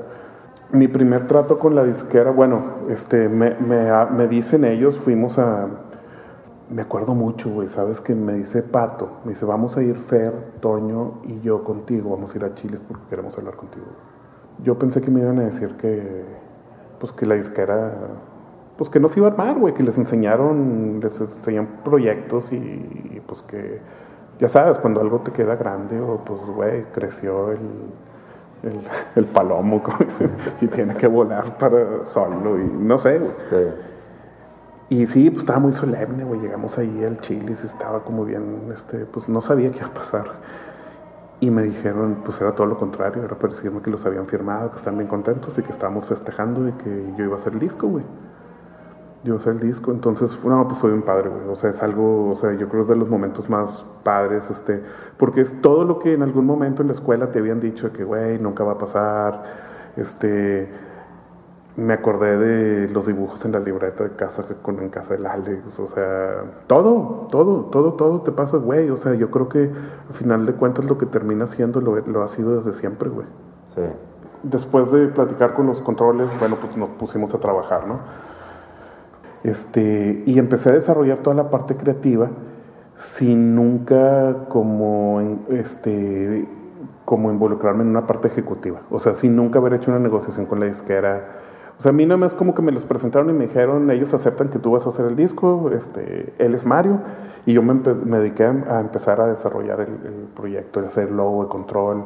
Mi primer trato con la disquera, bueno, este, me, me, me dicen ellos, fuimos a... Me acuerdo mucho, güey, ¿sabes? Que me dice Pato, me dice, vamos a ir Fer, Toño y yo contigo, vamos a ir a Chiles porque queremos hablar contigo. Yo pensé que me iban a decir que, pues que la disquera pues que no se iba a armar, güey, que les enseñaron, les enseñan proyectos y, pues que, ya sabes, cuando algo te queda grande o pues, güey, creció el, el, palomo y tiene que volar para solo y no sé, güey. Y sí, pues estaba muy solemne, güey, llegamos ahí al Chile estaba como bien, este, pues no sabía qué iba a pasar. Y me dijeron, pues era todo lo contrario, era decirme que los habían firmado, que están bien contentos y que estábamos festejando y que yo iba a hacer el disco, güey yo sé el disco, entonces, no, pues fue un padre, güey, o sea, es algo, o sea, yo creo que es de los momentos más padres, este, porque es todo lo que en algún momento en la escuela te habían dicho que, güey, nunca va a pasar, este, me acordé de los dibujos en la libreta de casa con en casa del Alex, o sea, todo, todo, todo, todo te pasa, güey, o sea, yo creo que al final de cuentas lo que termina siendo lo, lo ha sido desde siempre, güey. Sí. Después de platicar con los controles, bueno, pues nos pusimos a trabajar, ¿no? Este, y empecé a desarrollar toda la parte creativa sin nunca como, este, como involucrarme en una parte ejecutiva. O sea, sin nunca haber hecho una negociación con la disquera. O sea, a mí nada más como que me los presentaron y me dijeron, ellos aceptan que tú vas a hacer el disco, este, él es Mario, y yo me, me dediqué a, empezar a desarrollar el, el proyecto, de hacer logo, de control.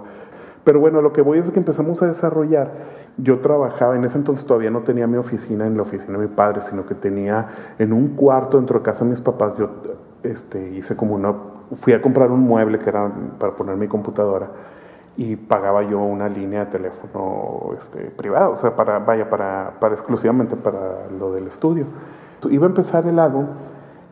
Pero bueno, lo que voy es que empezamos a desarrollar yo trabajaba, en ese entonces todavía no tenía mi oficina en la oficina de mi padre, sino que tenía en un cuarto dentro de casa de mis papás, yo este, hice como una, fui a comprar un mueble que era para poner mi computadora y pagaba yo una línea de teléfono este, privado, o sea, para, vaya, para, para exclusivamente para lo del estudio. Iba a empezar el álbum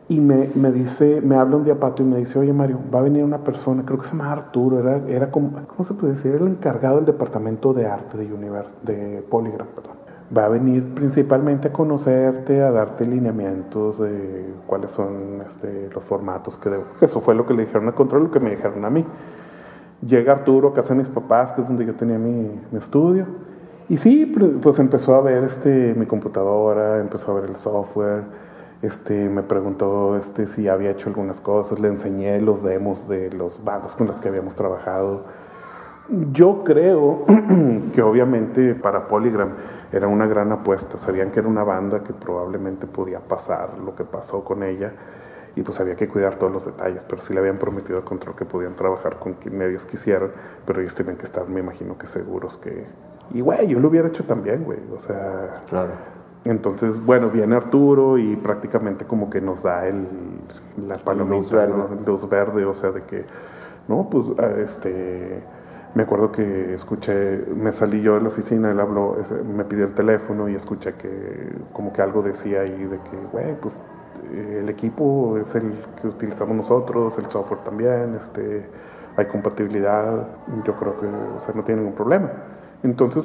y me, me, dice, me habla un día Pato y me dice, oye Mario, va a venir una persona, creo que se llama Arturo, era, era como, ¿cómo se puede decir? Era el encargado del departamento de arte de, Univers de Polygram, perdón. Va a venir principalmente a conocerte, a darte lineamientos de cuáles son este, los formatos que debo. Eso fue lo que le dijeron a Control, lo que me dijeron a mí. Llega Arturo a casa de mis papás, que es donde yo tenía mi, mi estudio. Y sí, pues empezó a ver este, mi computadora, empezó a ver el software este, me preguntó este, si había hecho algunas cosas, le enseñé los demos de los bandas con las que habíamos trabajado. Yo creo que obviamente para Polygram era una gran apuesta, sabían que era una banda que probablemente podía pasar lo que pasó con ella y pues había que cuidar todos los detalles, pero sí le habían prometido al control que podían trabajar con quien medios quisieran, pero ellos tenían que estar, me imagino que seguros que... Y güey, yo lo hubiera hecho también, güey, o sea... Claro Entonces, bueno, viene Arturo y prácticamente como que nos da el, la palomita, luz verde. o sea, de que, no, pues, este, me acuerdo que escuché, me salí yo de la oficina, él habló, me pidió el teléfono y escuché que como que algo decía ahí de que, güey, pues el equipo es el que utilizamos nosotros, el software también, este, hay compatibilidad, yo creo que, o sea, no tiene ningún problema. Entonces,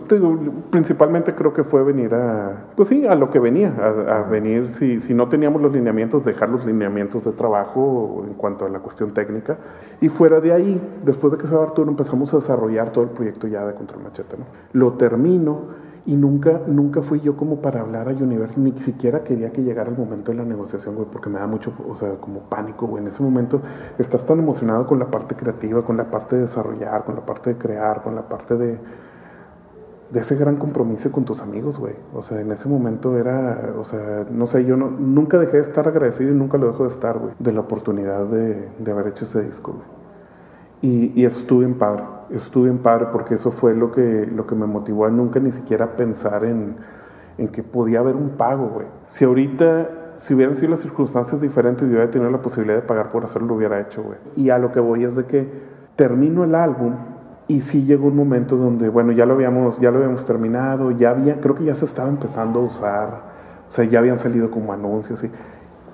principalmente creo que fue venir a, pues sí, a lo que venía, a, venir, si, si, no teníamos los lineamientos, dejar los lineamientos de trabajo en cuanto a la cuestión técnica. Y fuera de ahí, después de que se va Arturo, empezamos a desarrollar todo el proyecto ya de Control Machete. ¿no? Lo termino y nunca, nunca fui yo como para hablar a Universal, ni siquiera quería que llegara el momento de la negociación, güey, porque me da mucho, o sea, como pánico, güey. En ese momento estás tan emocionado con la parte creativa, con la parte de desarrollar, con la parte de crear, con la parte de de ese gran compromiso con tus amigos, güey. O sea, en ese momento era, o sea, no sé, yo no, nunca dejé de estar agradecido y nunca lo dejo de estar, güey, de la oportunidad de, de haber hecho ese disco, güey. Y, y, eso estuvo bien padre, eso estuvo bien padre porque eso fue lo que, lo que me motivó a nunca ni siquiera pensar en, en que podía haber un pago, güey. Si ahorita, si hubieran sido las circunstancias diferentes y hubiera tenido la posibilidad de pagar por hacerlo, lo hubiera hecho, güey. Y a lo que voy es de que termino el álbum y sí llegó un momento donde, bueno, ya lo habíamos, ya lo habíamos terminado, ya había, creo que ya se estaba empezando a usar, o sea, ya habían salido como anuncios y,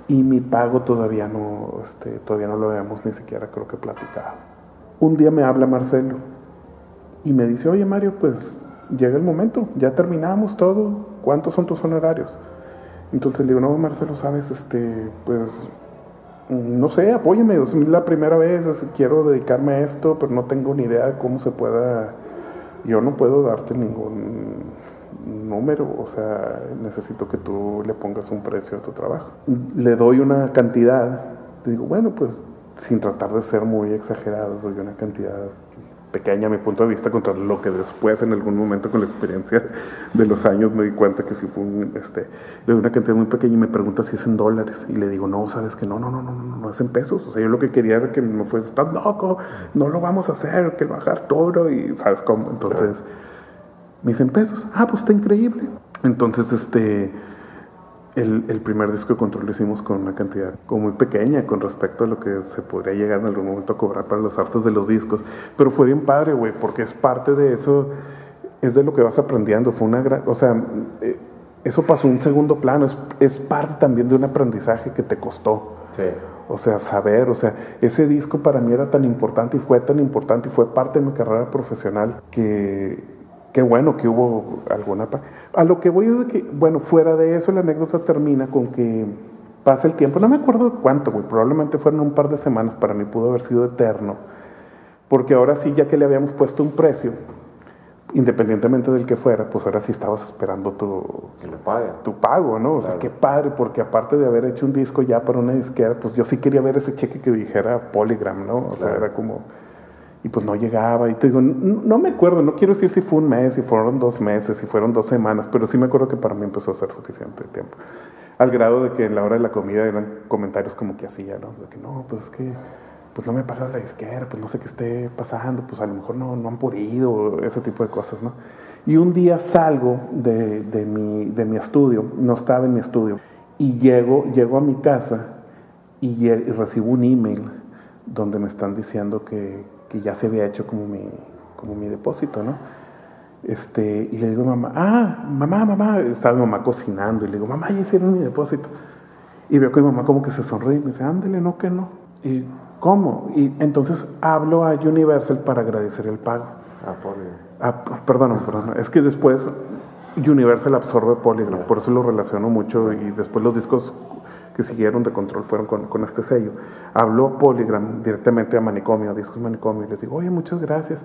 y mi pago todavía no, este, todavía no lo habíamos ni siquiera creo que platicado. Un día me habla Marcelo y me dice, oye Mario, pues llega el momento, ya terminamos todo, ¿cuántos son tus honorarios? Entonces le digo, no, Marcelo, sabes, este, pues no sé, apóyame, es la primera vez, quiero dedicarme a esto, pero no tengo ni idea de cómo se pueda, yo no puedo darte ningún número, o sea, necesito que tú le pongas un precio a tu trabajo. Le doy una cantidad, digo, bueno, pues sin tratar de ser muy exagerado, doy una cantidad pequeña a mi punto de vista contra lo que después en algún momento con la experiencia de los años me di cuenta que si fue un, este, le doy una cantidad muy pequeña y me pregunta si es en dólares. Y le digo, no, sabes que no, no, no, no, no, no es en pesos, o sea, yo lo que quería era que me fuese, estás loco, no lo vamos a hacer, que bajar todo y sabes cómo, entonces me dicen pesos, ah, pues está increíble, entonces este el, primer disco de Control lo hicimos con una cantidad como muy pequeña con respecto a lo que se podría llegar en algún momento a cobrar para las artes de los discos. Pero fue bien padre, güey, porque es parte de eso, es de lo que vas aprendiendo. Fue una gran, o sea, eh, eso pasó un segundo plano, es, es, parte también de un aprendizaje que te costó. Sí. O sea, saber, o sea, ese disco para mí era tan importante y fue tan importante y fue parte de mi carrera profesional que Qué bueno que hubo alguna... A lo que voy es de que, bueno, fuera de eso la anécdota termina con que pasa el tiempo, no me acuerdo cuánto, güey, probablemente fueron un par de semanas, para mí pudo haber sido eterno, porque ahora sí, ya que le habíamos puesto un precio, independientemente del que fuera, pues ahora sí estabas esperando tu, que tu pago, ¿no? O sea, qué padre, porque aparte de haber hecho un disco ya para una disquera, pues yo sí quería ver ese cheque que dijera Polygram, ¿no? O sea, era como y pues no llegaba. Y te digo, no, me acuerdo, no quiero decir si fue un mes, si fueron dos meses, si fueron dos semanas, pero sí me acuerdo que para mí empezó a ser suficiente tiempo. Al grado de que en la hora de la comida eran comentarios como que hacía, ¿no? De que no, pues es que pues no me pagado la izquierda, pues no sé qué esté pasando, pues a lo mejor no, no han podido, ese tipo de cosas, ¿no? Y un día salgo de, de, mi, de mi estudio, no estaba en mi estudio, y llego, llego a mi casa y recibo un email donde me están diciendo que, que ya se había hecho como mi, como mi depósito, ¿no? Este, y le digo a mamá, ah, mamá, mamá, estaba mi mamá cocinando, y le digo, mamá, ya hicieron mi depósito. Y veo que mi mamá como que se sonríe y me dice, ándale, no, que no. Y, ¿cómo? Y entonces hablo a Universal para agradecer el pago. A Polygram. Ah, perdón, perdón, es que después Universal absorbe Polygram, por eso lo relaciono mucho y después los discos que siguieron de control fueron con, este sello. Habló Polygram directamente a Manicomio, a Discos Manicomio, y les digo, oye, muchas gracias.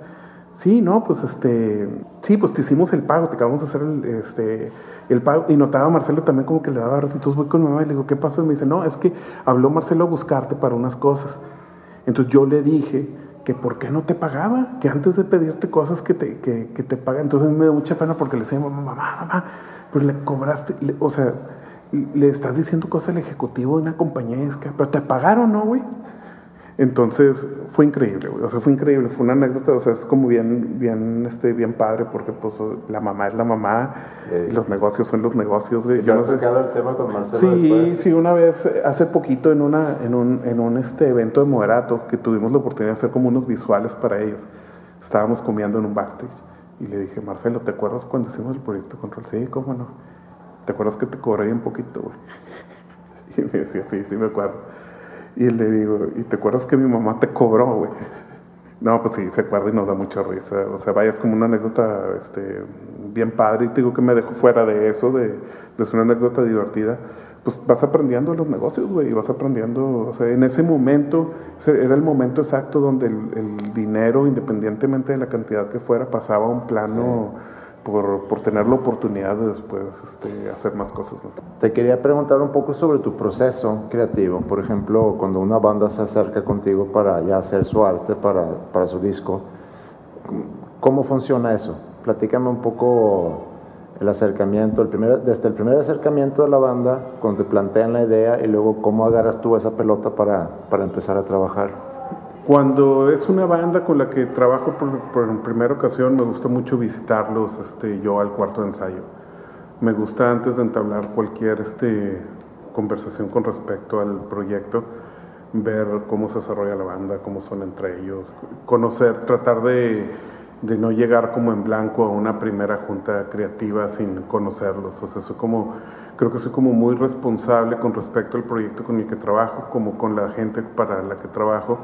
Sí, no, pues este, sí, pues te hicimos el pago, te acabamos de hacer el, este, el pago. Y notaba a Marcelo también como que le daba razón. Entonces voy con mi mamá y le digo, ¿qué pasó? Y me dice, no, es que habló Marcelo a buscarte para unas cosas. Entonces yo le dije que por qué no te pagaba, que antes de pedirte cosas que te, que, que te pagan. Entonces me dio mucha pena porque le decía, mamá, mamá, mamá, pues le cobraste, o sea, le estás diciendo cosas al ejecutivo de una compañía, pero te pagaron, ¿no, güey? Entonces fue increíble, güey. O sea, fue increíble, fue una anécdota, o sea, es como bien, bien, este, bien padre porque pues la mamá es la mamá y los negocios son los negocios, güey. Yo no sé. el tema con Marcelo Sí, sí, una vez, hace poquito en una, en un, en un este evento de moderato que tuvimos la oportunidad de hacer como unos visuales para ellos. Estábamos comiendo en un backstage y le dije, Marcelo, ¿te acuerdas cuando hicimos el proyecto Control? Sí, cómo no. ¿Te acuerdas que te cobré un poquito, güey? Y me decía, sí, sí me acuerdo. Y le digo, ¿y te acuerdas que mi mamá te cobró, güey? No, pues sí, se acuerda y nos da mucha risa. O sea, vaya, es como una anécdota este, bien padre. Y te digo que me dejo fuera de eso, de, de ser una anécdota divertida. Pues vas aprendiendo los negocios, güey, y vas aprendiendo. O sea, en ese momento, era el momento exacto donde el, dinero, independientemente de la cantidad que fuera, pasaba a un plano por, por, tener la oportunidad de después este, hacer más cosas. Te quería preguntar un poco sobre tu proceso creativo. Por ejemplo, cuando una banda se acerca contigo para ya hacer su arte, para, para su disco, ¿cómo funciona eso? Platícame un poco el acercamiento, el primer, desde el primer acercamiento de la banda, cuando te plantean la idea y luego cómo agarras tú esa pelota para, para empezar a trabajar. Cuando es una banda con la que trabajo por, por primera ocasión, me gusta mucho visitarlos este, yo al cuarto de ensayo. Me gusta antes de entablar cualquier este, conversación con respecto al proyecto, ver cómo se desarrolla la banda, cómo son entre ellos, conocer, tratar de, de no llegar como en blanco a una primera junta creativa sin conocerlos. O sea, soy como, creo que soy como muy responsable con respecto al proyecto con el que trabajo, como con la gente para la que trabajo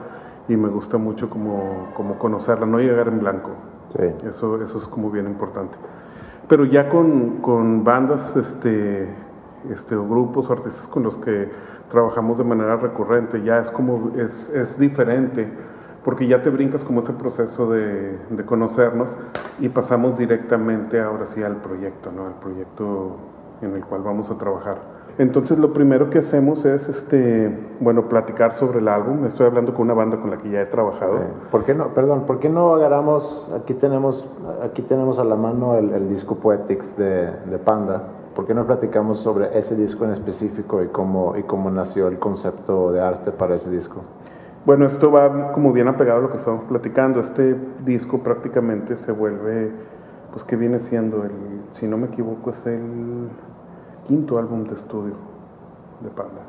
y me gusta mucho como, como conocerla, no llegar en blanco. Sí. Eso, eso es como bien importante. Pero ya con, con bandas este, este, o grupos o artistas con los que trabajamos de manera recurrente, ya es como, es, es diferente, porque ya te brincas como ese proceso de, de, conocernos y pasamos directamente ahora sí al proyecto, ¿no? Al proyecto en el cual vamos a trabajar. Entonces lo primero que hacemos es, este, bueno, platicar sobre el álbum. Estoy hablando con una banda con la que ya he trabajado. ¿Por qué no, perdón, por qué no agarramos, aquí tenemos, aquí tenemos a la mano el, disco Poetics de, de, Panda. ¿Por qué no platicamos sobre ese disco en específico y cómo, y cómo nació el concepto de arte para ese disco? Bueno, esto va como bien apegado a lo que estamos platicando. Este disco prácticamente se vuelve, pues, ¿qué viene siendo? El, si no me equivoco, es el quinto álbum de estudio de Panda.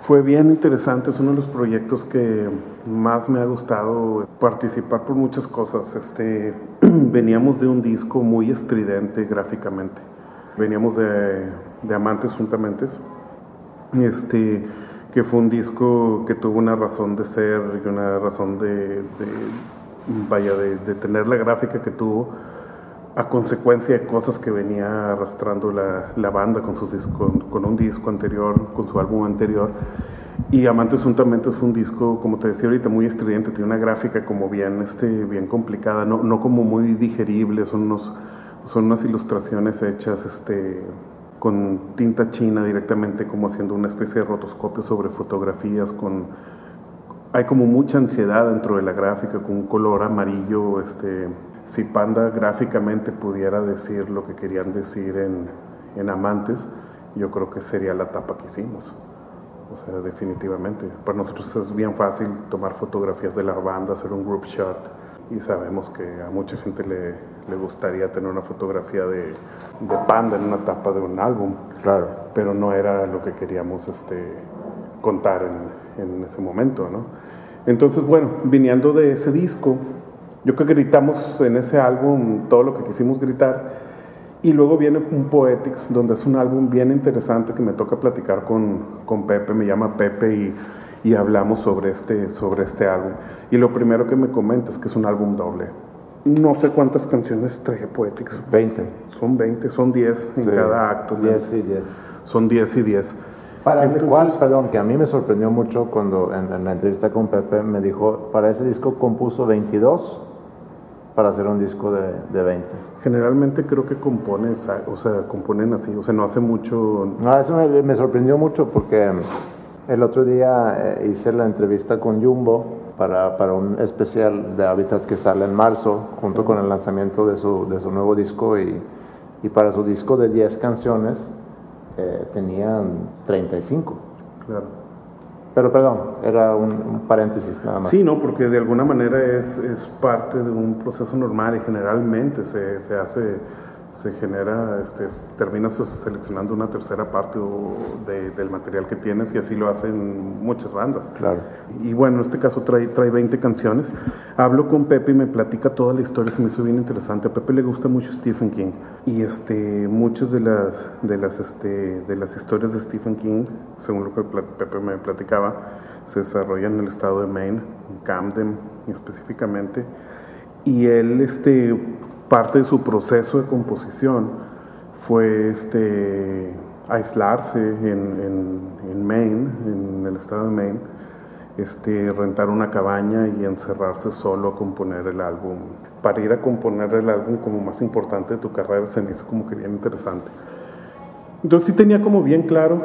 Fue bien interesante, es uno de los proyectos que más me ha gustado participar por muchas cosas. Este, veníamos de un disco muy estridente gráficamente. Veníamos de, de Amantes Juntamente, este, que fue un disco que tuvo una razón de ser y una razón de, de vaya, de, de tener la gráfica que tuvo a consecuencia de cosas que venía arrastrando la, la banda con, sus con, un disco anterior, con su álbum anterior. Y Amantes Juntamente fue un disco, como te decía ahorita, muy estridente, tiene una gráfica como bien, este, bien complicada, no, no como muy digerible, son, unos, son unas ilustraciones hechas este, con tinta china directamente, como haciendo una especie de rotoscopio sobre fotografías, con, hay como mucha ansiedad dentro de la gráfica, con un color amarillo, este, si Panda gráficamente pudiera decir lo que querían decir en, en Amantes, yo creo que sería la tapa que hicimos. O sea, definitivamente. Para nosotros es bien fácil tomar fotografías de la banda, hacer un group shot y sabemos que a mucha gente le, le gustaría tener una fotografía de, de, Panda en una tapa de un álbum. Claro. Pero no era lo que queríamos este, contar en, en ese momento, ¿no? Entonces, bueno, viniendo de ese disco, yo creo que gritamos en ese álbum todo lo que quisimos gritar. Y luego viene un Poetics, donde es un álbum bien interesante que me toca platicar con, con Pepe, me llama Pepe y, y, hablamos sobre este, sobre este álbum. Y lo primero que me comenta es que es un álbum doble. No sé cuántas canciones trae Poetics. 20. Son 20, son 10 en cada acto. 10 y 10. Son 10 y 10. Para el cual, perdón, que a mí me sorprendió mucho cuando en, en, la entrevista con Pepe me dijo, para ese disco compuso 22 para hacer un disco de, de 20. Generalmente creo que componen, o sea, componen así, o sea, no hace mucho... No, eso me, sorprendió mucho porque el otro día eh, hice la entrevista con Jumbo para, para, un especial de Habitat que sale en marzo, junto con el lanzamiento de su, de su nuevo disco y, y para su disco de 10 canciones eh, tenían 35. Claro. Pero perdón, era un, paréntesis nada más. Sí, no, porque de alguna manera es, es parte de un proceso normal y generalmente se, se hace se genera, este, terminas seleccionando una tercera parte del material que tienes y así lo hacen muchas bandas. Claro. Y bueno, en este caso trae, trae 20 canciones. Hablo con Pepe y me platica toda la historia, se me hizo bien interesante. A Pepe le gusta mucho Stephen King y este, muchas de las, de, las, este, de las historias de Stephen King, según lo que Pepe me platicaba, se desarrollan en el estado de Maine, en Camden específicamente. Y él este, parte de su proceso de composición fue este, aislarse en, Maine, en el estado de Maine, este, rentar una cabaña y encerrarse solo a componer el álbum. Para ir a componer el álbum como más importante de tu carrera se me hizo como que bien interesante. Entonces sí tenía como bien claro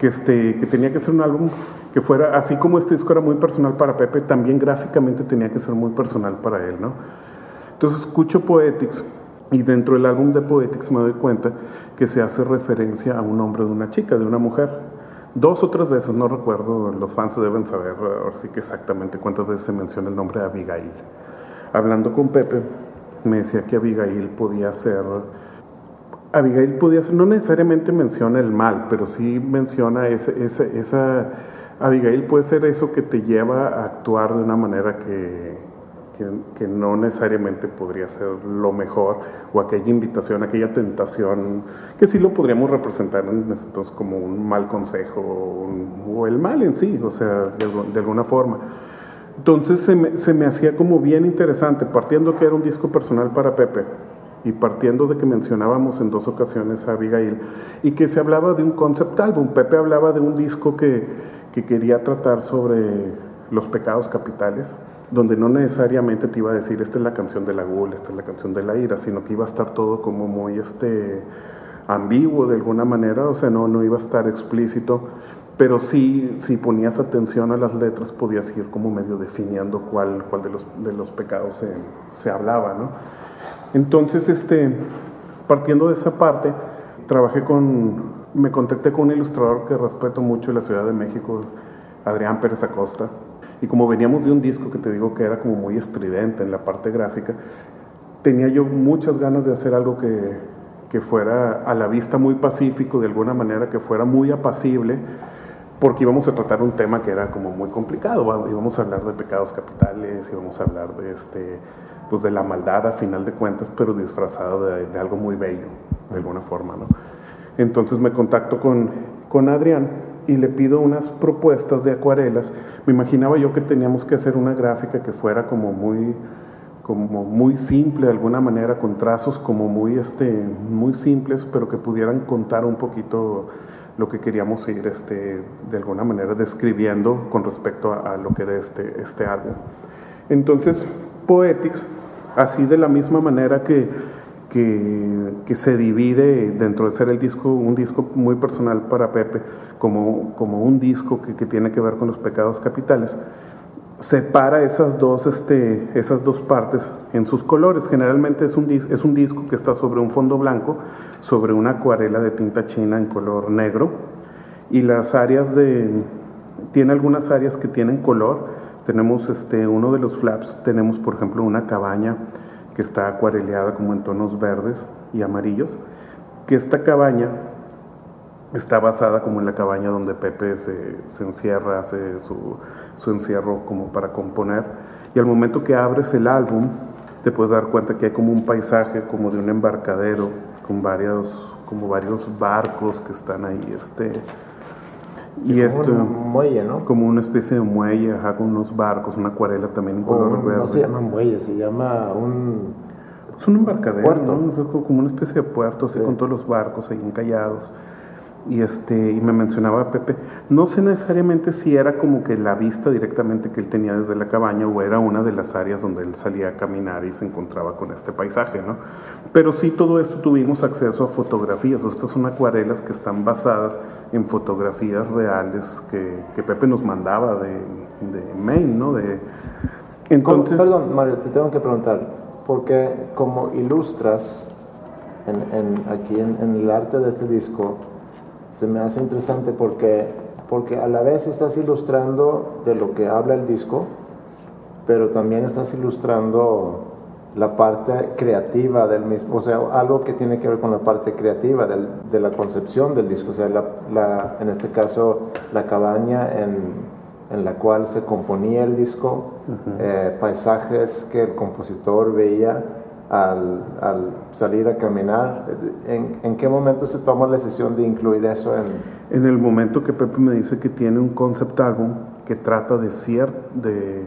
que, este, que tenía que ser un álbum que fuera, así como este disco era muy personal para Pepe, también gráficamente tenía que ser muy personal para él, ¿no? Entonces escucho Poetics y dentro del álbum de Poetics me doy cuenta que se hace referencia a un hombre de una chica, de una mujer. Dos o tres veces, no recuerdo, los fans deben saber ahora sí que exactamente cuántas veces se menciona el nombre de Abigail. Hablando con Pepe, me decía que Abigail podía ser... Abigail podía ser, no necesariamente menciona el mal, pero sí menciona ese, esa... Abigail puede ser eso que te lleva a actuar de una manera que, que, no necesariamente podría ser lo mejor, o aquella invitación, aquella tentación, que sí lo podríamos representar entonces como un mal consejo, o, el mal en sí, o sea, de, alguna forma. Entonces se me, hacía como bien interesante, partiendo que era un disco personal para Pepe, y partiendo de que mencionábamos en dos ocasiones a Abigail, y que se hablaba de un concept álbum, Pepe hablaba de un disco que quería tratar sobre los pecados capitales, donde no necesariamente te iba a decir esta es la canción de la gula, esta es la canción de la ira, sino que iba a estar todo como muy este ambiguo de alguna manera, o sea, no, no iba a estar explícito, pero sí, si ponías atención a las letras podías ir como medio definiendo cuál, cuál de, los, de los pecados se, se hablaba, ¿no? Entonces, este, partiendo de esa parte, trabajé con, me contacté con un ilustrador que respeto mucho en la Ciudad de México, Adrián Pérez Acosta, y como veníamos de un disco que te digo que era como muy estridente en la parte gráfica, tenía yo muchas ganas de hacer algo que, que fuera a la vista muy pacífico, de alguna manera que fuera muy apacible, porque íbamos a tratar un tema que era como muy complicado, íbamos a hablar de pecados capitales, íbamos a hablar de, este, pues de la maldad a final de cuentas, pero disfrazado de, de algo muy bello, de alguna forma. ¿no? Entonces me contacto con, con Adrián y le pido unas propuestas de acuarelas. Me imaginaba yo que teníamos que hacer una gráfica que fuera como muy, como muy simple de alguna manera, con trazos como muy, este, muy simples, pero que pudieran contar un poquito lo que queríamos ir este, de alguna manera describiendo con respecto a, lo que era este, este álbum. Entonces, Poetics, así de la misma manera que que, se divide dentro de ser el disco, un disco muy personal para Pepe, como, como un disco que, que tiene que ver con los pecados capitales, separa esas dos, este, esas dos partes en sus colores. Generalmente es un, es un disco que está sobre un fondo blanco, sobre una acuarela de tinta china en color negro, y las áreas de... tiene algunas áreas que tienen color. Tenemos este, uno de los flaps, tenemos por ejemplo una cabaña que está acuareleada como en tonos verdes y amarillos, que esta cabaña está basada como en la cabaña donde Pepe se, encierra, hace su, su, encierro como para componer. Y al momento que abres el álbum, te puedes dar cuenta que hay como un paisaje como de un embarcadero con varios, como varios barcos que están ahí. Este, y como esto, un muelle, ¿no? Como una especie de muelle, ajá, con unos barcos, una acuarela también en color verde. No se llama muelle, se llama un... Es un embarcadero, ¿no? como una especie de puerto, así con todos los barcos ahí encallados y este y me mencionaba Pepe no sé necesariamente si era como que la vista directamente que él tenía desde la cabaña o era una de las áreas donde él salía a caminar y se encontraba con este paisaje no pero sí todo esto tuvimos acceso a fotografías. Estas son acuarelas que están basadas en fotografías reales que, que Pepe nos mandaba de, de Maine no de entonces perdón Mario te tengo que preguntar porque como ilustras en, en, aquí en, el arte de este disco se me hace interesante porque porque a la vez estás ilustrando de lo que habla el disco, pero también estás ilustrando la parte creativa del mismo, o sea, algo que tiene que ver con la parte creativa del, de la concepción del disco, o sea, la, en este caso, la cabaña en, en, la cual se componía el disco, eh, paisajes que el compositor veía al, al salir a caminar. ¿En, ¿En, qué momento se toma la decisión de incluir eso en...? En el momento que Pepe me dice que tiene un concept que trata de, cier de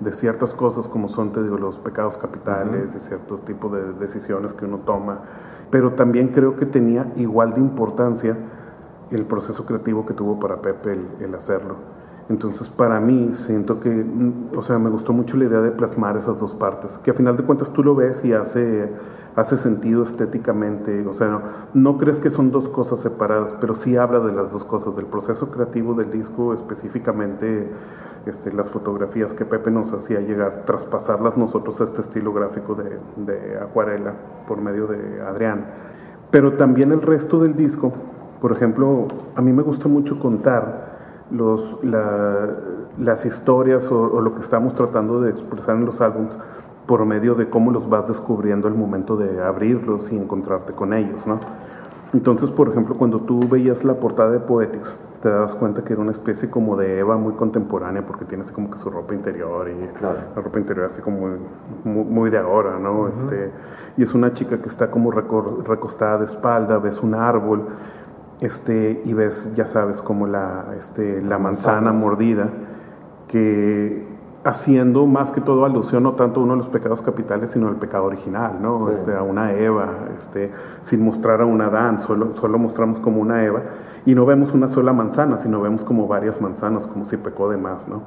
de ciertas cosas como son, te digo, los pecados capitales y ciertos tipos de decisiones que uno toma, pero también creo que tenía igual de importancia el proceso creativo que tuvo para Pepe el, hacerlo. Entonces, para mí, siento que, mm, o sea, me gustó mucho la idea de plasmar esas dos partes, que a final de cuentas tú lo ves y hace, hace sentido estéticamente, o sea, no, crees que son dos cosas separadas, pero sí habla de las dos cosas, del proceso creativo del disco específicamente este, las fotografías que Pepe nos hacía llegar, traspasarlas nosotros a este estilo gráfico de, acuarela por medio de Adrián. Pero también el resto del disco, por ejemplo, a mí me gusta mucho contar los, las historias o, lo que estamos tratando de expresar en los álbumes por medio de cómo los vas descubriendo al momento de abrirlos y encontrarte con ellos, ¿no? Entonces, por ejemplo, cuando tú veías la portada de Poetics, te das cuenta que era una especie como de Eva muy contemporánea porque tiene así como que su ropa interior y la ropa interior así como muy, de ahora, ¿no? este, y es una chica que está como recostada de espalda, ves un árbol este, y ves, ya sabes, como la, este, la manzana mordida que haciendo más que todo alusión no tanto a uno de los pecados capitales, sino al pecado original, ¿no? Este, a una Eva, este, sin mostrar a un Adán, solo, solo mostramos como una Eva, y no vemos una sola manzana, sino vemos como varias manzanas, como si pecó de más, ¿no?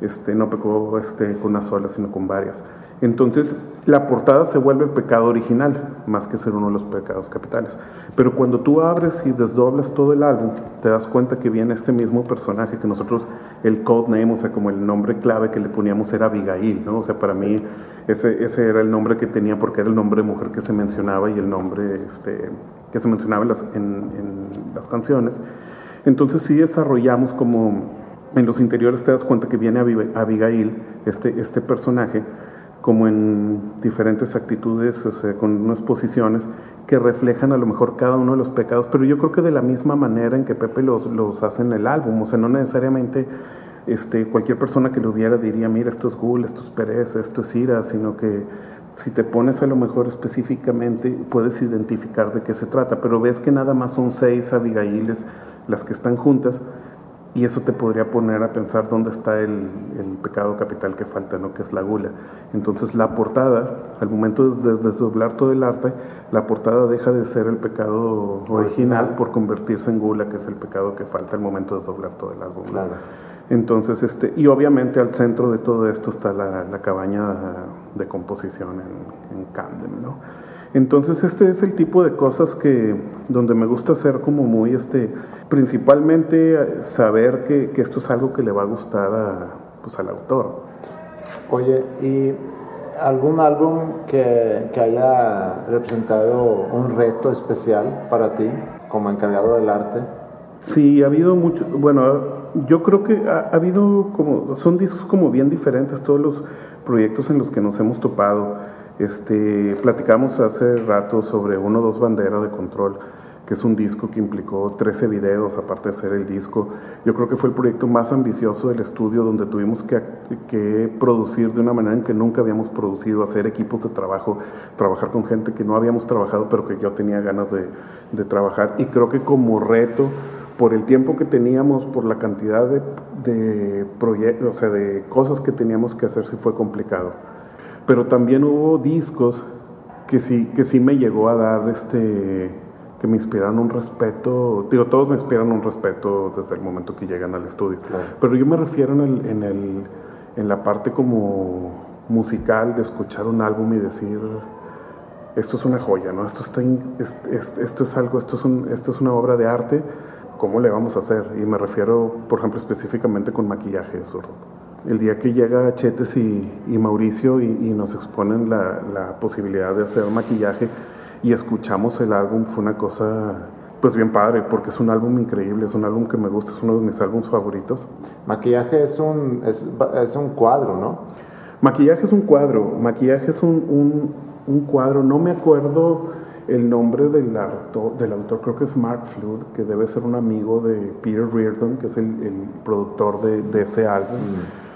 Este, no pecó este, con una sola, sino con varias. Entonces, la portada se vuelve el pecado original, más que ser uno de los pecados capitales. Pero cuando tú abres y desdoblas todo el álbum, te das cuenta que viene este mismo personaje que nosotros, el codename, o sea, como el nombre clave que le poníamos era Abigail, ¿no? O sea, para mí ese, ese era el nombre que tenía porque era el nombre de mujer que se mencionaba y el nombre este, que se mencionaba en las, canciones. Entonces sí desarrollamos como en los interiores te das cuenta que viene Abigail, este, este personaje, como en diferentes actitudes, o sea, con unas posiciones que reflejan a lo mejor cada uno de los pecados, pero yo creo que de la misma manera en que Pepe los, los hace en el álbum, o sea, no necesariamente este, cualquier persona que lo viera diría, mira, esto es gul, esto es pereza, esto es ira, sino que si te pones a lo mejor específicamente puedes identificar de qué se trata, pero ves que nada más son seis Abigailes las que están juntas, y eso te podría poner a pensar dónde está el, pecado capital que falta, ¿no? que es la gula. Entonces la portada, al momento de desdoblar todo el arte, la portada deja de ser el pecado original por convertirse en gula, que es el pecado que falta al momento de desdoblar todo el álbum. Entonces, este, y obviamente al centro de todo esto está la, cabaña de composición en, en Camden, ¿no? Entonces este es el tipo de cosas que donde me gusta hacer como muy este principalmente saber que, esto es algo que le va a gustar a, pues, al autor. Oye, ¿y algún álbum que, que, haya representado un reto especial para ti como encargado del arte? Sí, ha habido mucho, bueno, yo creo que ha, ha habido como, son discos como bien diferentes todos los proyectos en los que nos hemos topado. Este, platicamos hace rato sobre uno o dos banderas de control, que es un disco que implicó 13 videos, aparte de ser el disco. Yo creo que fue el proyecto más ambicioso del estudio, donde tuvimos que, que producir de una manera en que nunca habíamos producido, hacer equipos de trabajo, trabajar con gente que no habíamos trabajado, pero que yo tenía ganas de, de trabajar. Y creo que como reto, por el tiempo que teníamos, por la cantidad de, de o sea, de cosas que teníamos que hacer, sí fue complicado pero también hubo discos que sí, que sí me llegó a dar este que me inspiran un respeto, digo, todos me inspiran un respeto desde el momento que llegan al estudio, pero yo me refiero en, el, en, el, en la parte como musical de escuchar un álbum y decir, esto es una joya, ¿no? Esto, está esto es algo, esto es, un, esto es una obra de arte, ¿cómo le vamos a hacer? Y me refiero, por ejemplo, específicamente con maquillaje zurdo el día que llega Chetes y, Mauricio y, nos exponen la, posibilidad de hacer maquillaje y escuchamos el álbum, fue una cosa Pues bien padre, porque es un álbum increíble, es un álbum que me gusta, es uno de mis álbumes favoritos. Maquillaje es un, es, es un cuadro, ¿no? Maquillaje es un cuadro, maquillaje es un, un, un cuadro, no me acuerdo el nombre del, del autor, creo que es Mark Flood, que debe ser un amigo de Peter Reardon, que es el, productor de, de, ese álbum. Mm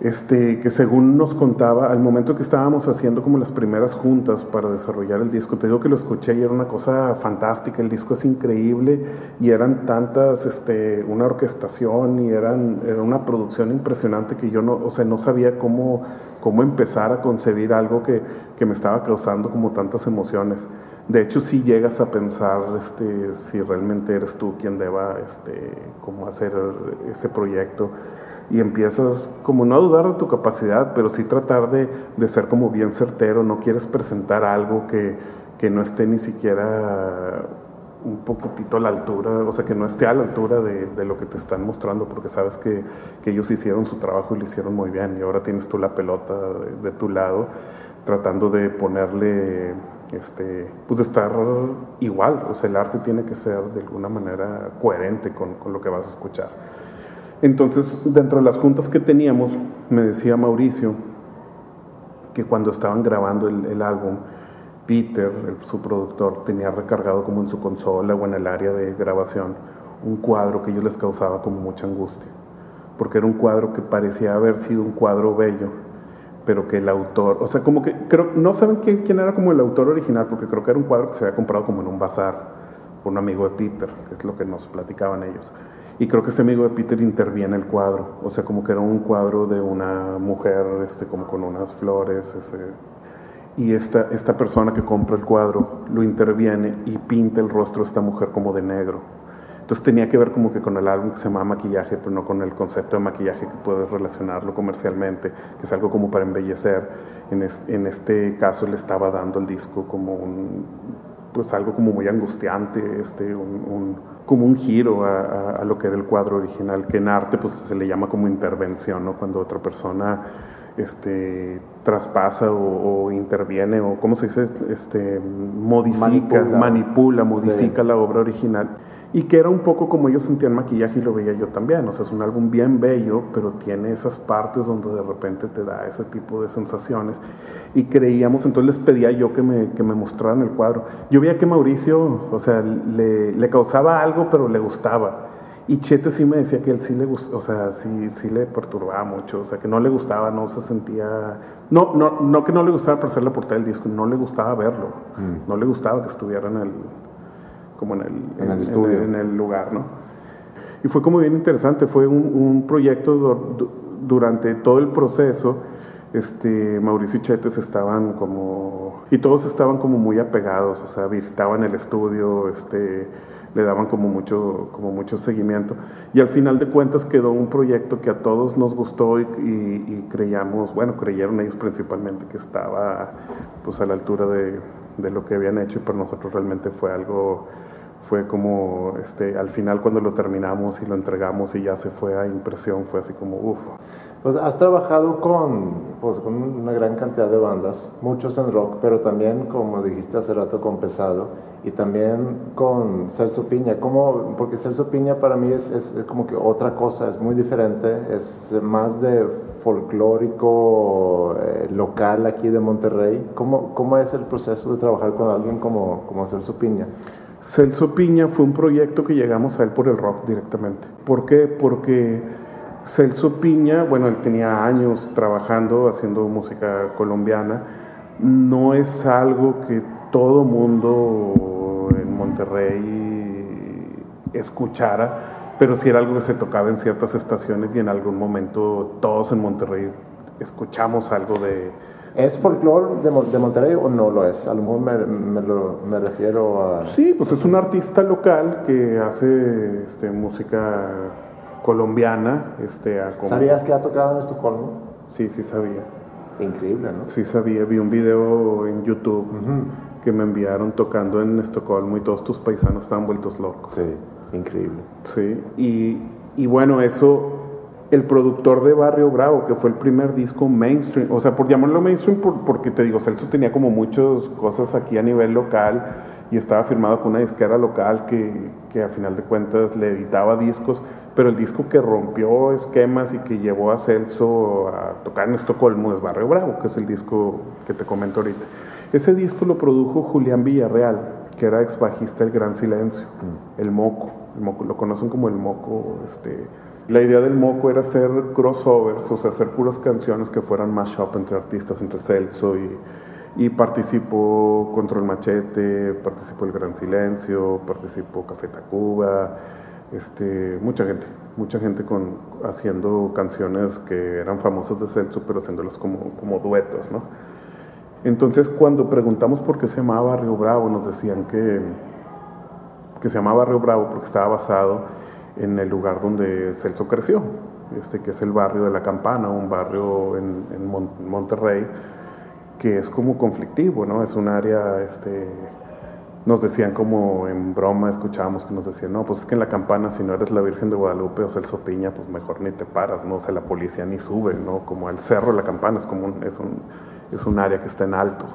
este, que según nos contaba, al momento que estábamos haciendo como las primeras juntas para desarrollar el disco, te digo que lo escuché y era una cosa fantástica, el disco es increíble y eran tantas, este, una orquestación y eran, era una producción impresionante que yo no, o sea, no sabía cómo, cómo empezar a concebir algo que, que me estaba causando como tantas emociones. De hecho, si llegas a pensar este, si realmente eres tú quien deba este, como hacer ese proyecto y empiezas como no a dudar de tu capacidad, pero sí tratar de, de ser como bien certero, no quieres presentar algo que, que, no esté ni siquiera un poquitito a la altura, o sea, que no esté a la altura de, de lo que te están mostrando, porque sabes que, que, ellos hicieron su trabajo y lo hicieron muy bien, y ahora tienes tú la pelota de, tu lado, tratando de ponerle, este, pues de estar igual, o sea, el arte tiene que ser de alguna manera coherente con, con lo que vas a escuchar. Entonces, dentro de las juntas que teníamos, me decía Mauricio que cuando estaban grabando el, álbum, Peter, su productor, tenía recargado como en su consola o en el área de grabación un cuadro que ellos les causaba como mucha angustia, porque era un cuadro que parecía haber sido un cuadro bello, pero que el autor, o sea, como que creo, no saben quién, quién era como el autor original, porque creo que era un cuadro que se había comprado como en un bazar por un amigo de Peter, que es lo que nos platicaban ellos. Y creo que este amigo de Peter interviene el cuadro, o sea, como que era un cuadro de una mujer, este, como con unas flores, y esta, esta persona que compra el cuadro lo interviene y pinta el rostro de esta mujer como de negro. Entonces tenía que ver como que con el álbum que se llama maquillaje, pero no con el concepto de maquillaje que puedes relacionarlo comercialmente, que es algo como para embellecer. En, en este caso le estaba dando el disco como un, pues algo como muy angustiante, este, un como un giro a, lo que era el cuadro original, que en arte pues se le llama como intervención, ¿no? Cuando otra persona este, traspasa o, interviene o, ¿cómo se dice? Este, modifica, manipula, modifica la obra original y que era un poco como ellos sentían maquillaje y lo veía yo también, o sea, es un álbum bien bello, pero tiene esas partes donde de repente te da ese tipo de sensaciones y creíamos, entonces les pedía yo que me, que me mostraran el cuadro. Yo veía que Mauricio, o sea, le, le causaba algo, pero le gustaba. Y Chete sí me decía que él sí le gustaba, o sea, sí, sí le perturbaba mucho, o sea, que no le gustaba, no se sentía, no, no, no que no le gustaba para hacer la portada del disco, no le gustaba verlo, mm. no le gustaba que estuviera en el, como en el, en, el estudio. En, el lugar, ¿no? Y fue como bien interesante, fue un, proyecto durante todo el proceso, este, Mauricio y Chetes estaban como, y todos estaban como muy apegados, o sea, visitaban el estudio, este, le daban como mucho, como mucho seguimiento. Y al final de cuentas quedó un proyecto que a todos nos gustó y, y, creíamos, bueno, creyeron ellos principalmente que estaba pues a la altura de, de lo que habían hecho y para nosotros realmente fue algo fue como este, al final cuando lo terminamos y lo entregamos y ya se fue a impresión, fue así como uff. Pues has trabajado con, pues, con una gran cantidad de bandas, muchos en rock, pero también, como dijiste hace rato, con Pesado y también con Celso Piña. ¿Cómo? Porque Celso Piña para mí es, es, como que otra cosa, es muy diferente, es más de folclórico eh, local aquí de Monterrey. ¿Cómo, ¿Cómo es el proceso de trabajar con alguien como, como Celso Piña? Celso Piña fue un proyecto que llegamos a él por el rock directamente. ¿Por qué? Porque Celso Piña, bueno, él tenía años trabajando, haciendo música colombiana. No es algo que todo mundo en Monterrey escuchara, pero sí era algo que se tocaba en ciertas estaciones y en algún momento todos en Monterrey escuchamos algo de, ¿Es folclore de, Monterrey o no lo es? A lo mejor me, me, refiero a... Sí, pues es un artista local que hace este, música colombiana. Este, ¿Sabías que ha tocado en Estocolmo? Sí, sí sabía. Increíble, ¿no? Sí sabía, vi un video en YouTube que me enviaron tocando en Estocolmo y todos tus paisanos estaban vueltos locos. Sí, increíble. Sí, y, y bueno, eso el productor de Barrio Bravo, que fue el primer disco mainstream, o sea, por llamarlo mainstream, porque te digo, Celso tenía como muchas cosas aquí a nivel local y estaba firmado con una disquera local que, que a final de cuentas le editaba discos, pero el disco que rompió esquemas y que llevó a Celso a tocar en Estocolmo es Barrio Bravo, que es el disco que te comento ahorita. Ese disco lo produjo Julián Villarreal, que era ex bajista del Gran Silencio, mm. el Moco, el Moco, lo conocen como el Moco, este la idea del Moco era hacer crossovers, o sea, hacer puras canciones que fueran mashup entre artistas, entre Celso y, y participó Control Machete, participó El Gran Silencio, participó Café Tacuba, este, mucha gente, mucha gente con, haciendo canciones que eran famosas de Celso, pero haciéndolas como, como duetos, ¿no? Entonces, cuando preguntamos por qué se llamaba Barrio Bravo, nos decían que, que se llamaba Barrio Bravo porque estaba basado en el lugar donde Celso creció, este, que es el barrio de La Campana, un barrio en, Monterrey que es como conflictivo, ¿no? Es un área, este, nos decían como en broma, escuchábamos que nos decían, no, pues es que en La Campana si no eres la Virgen de Guadalupe o Celso Piña, pues mejor ni te paras, ¿no? O sea, la policía ni sube, ¿no? Como el cerro de La Campana es como un, es un, es un área que está en alto.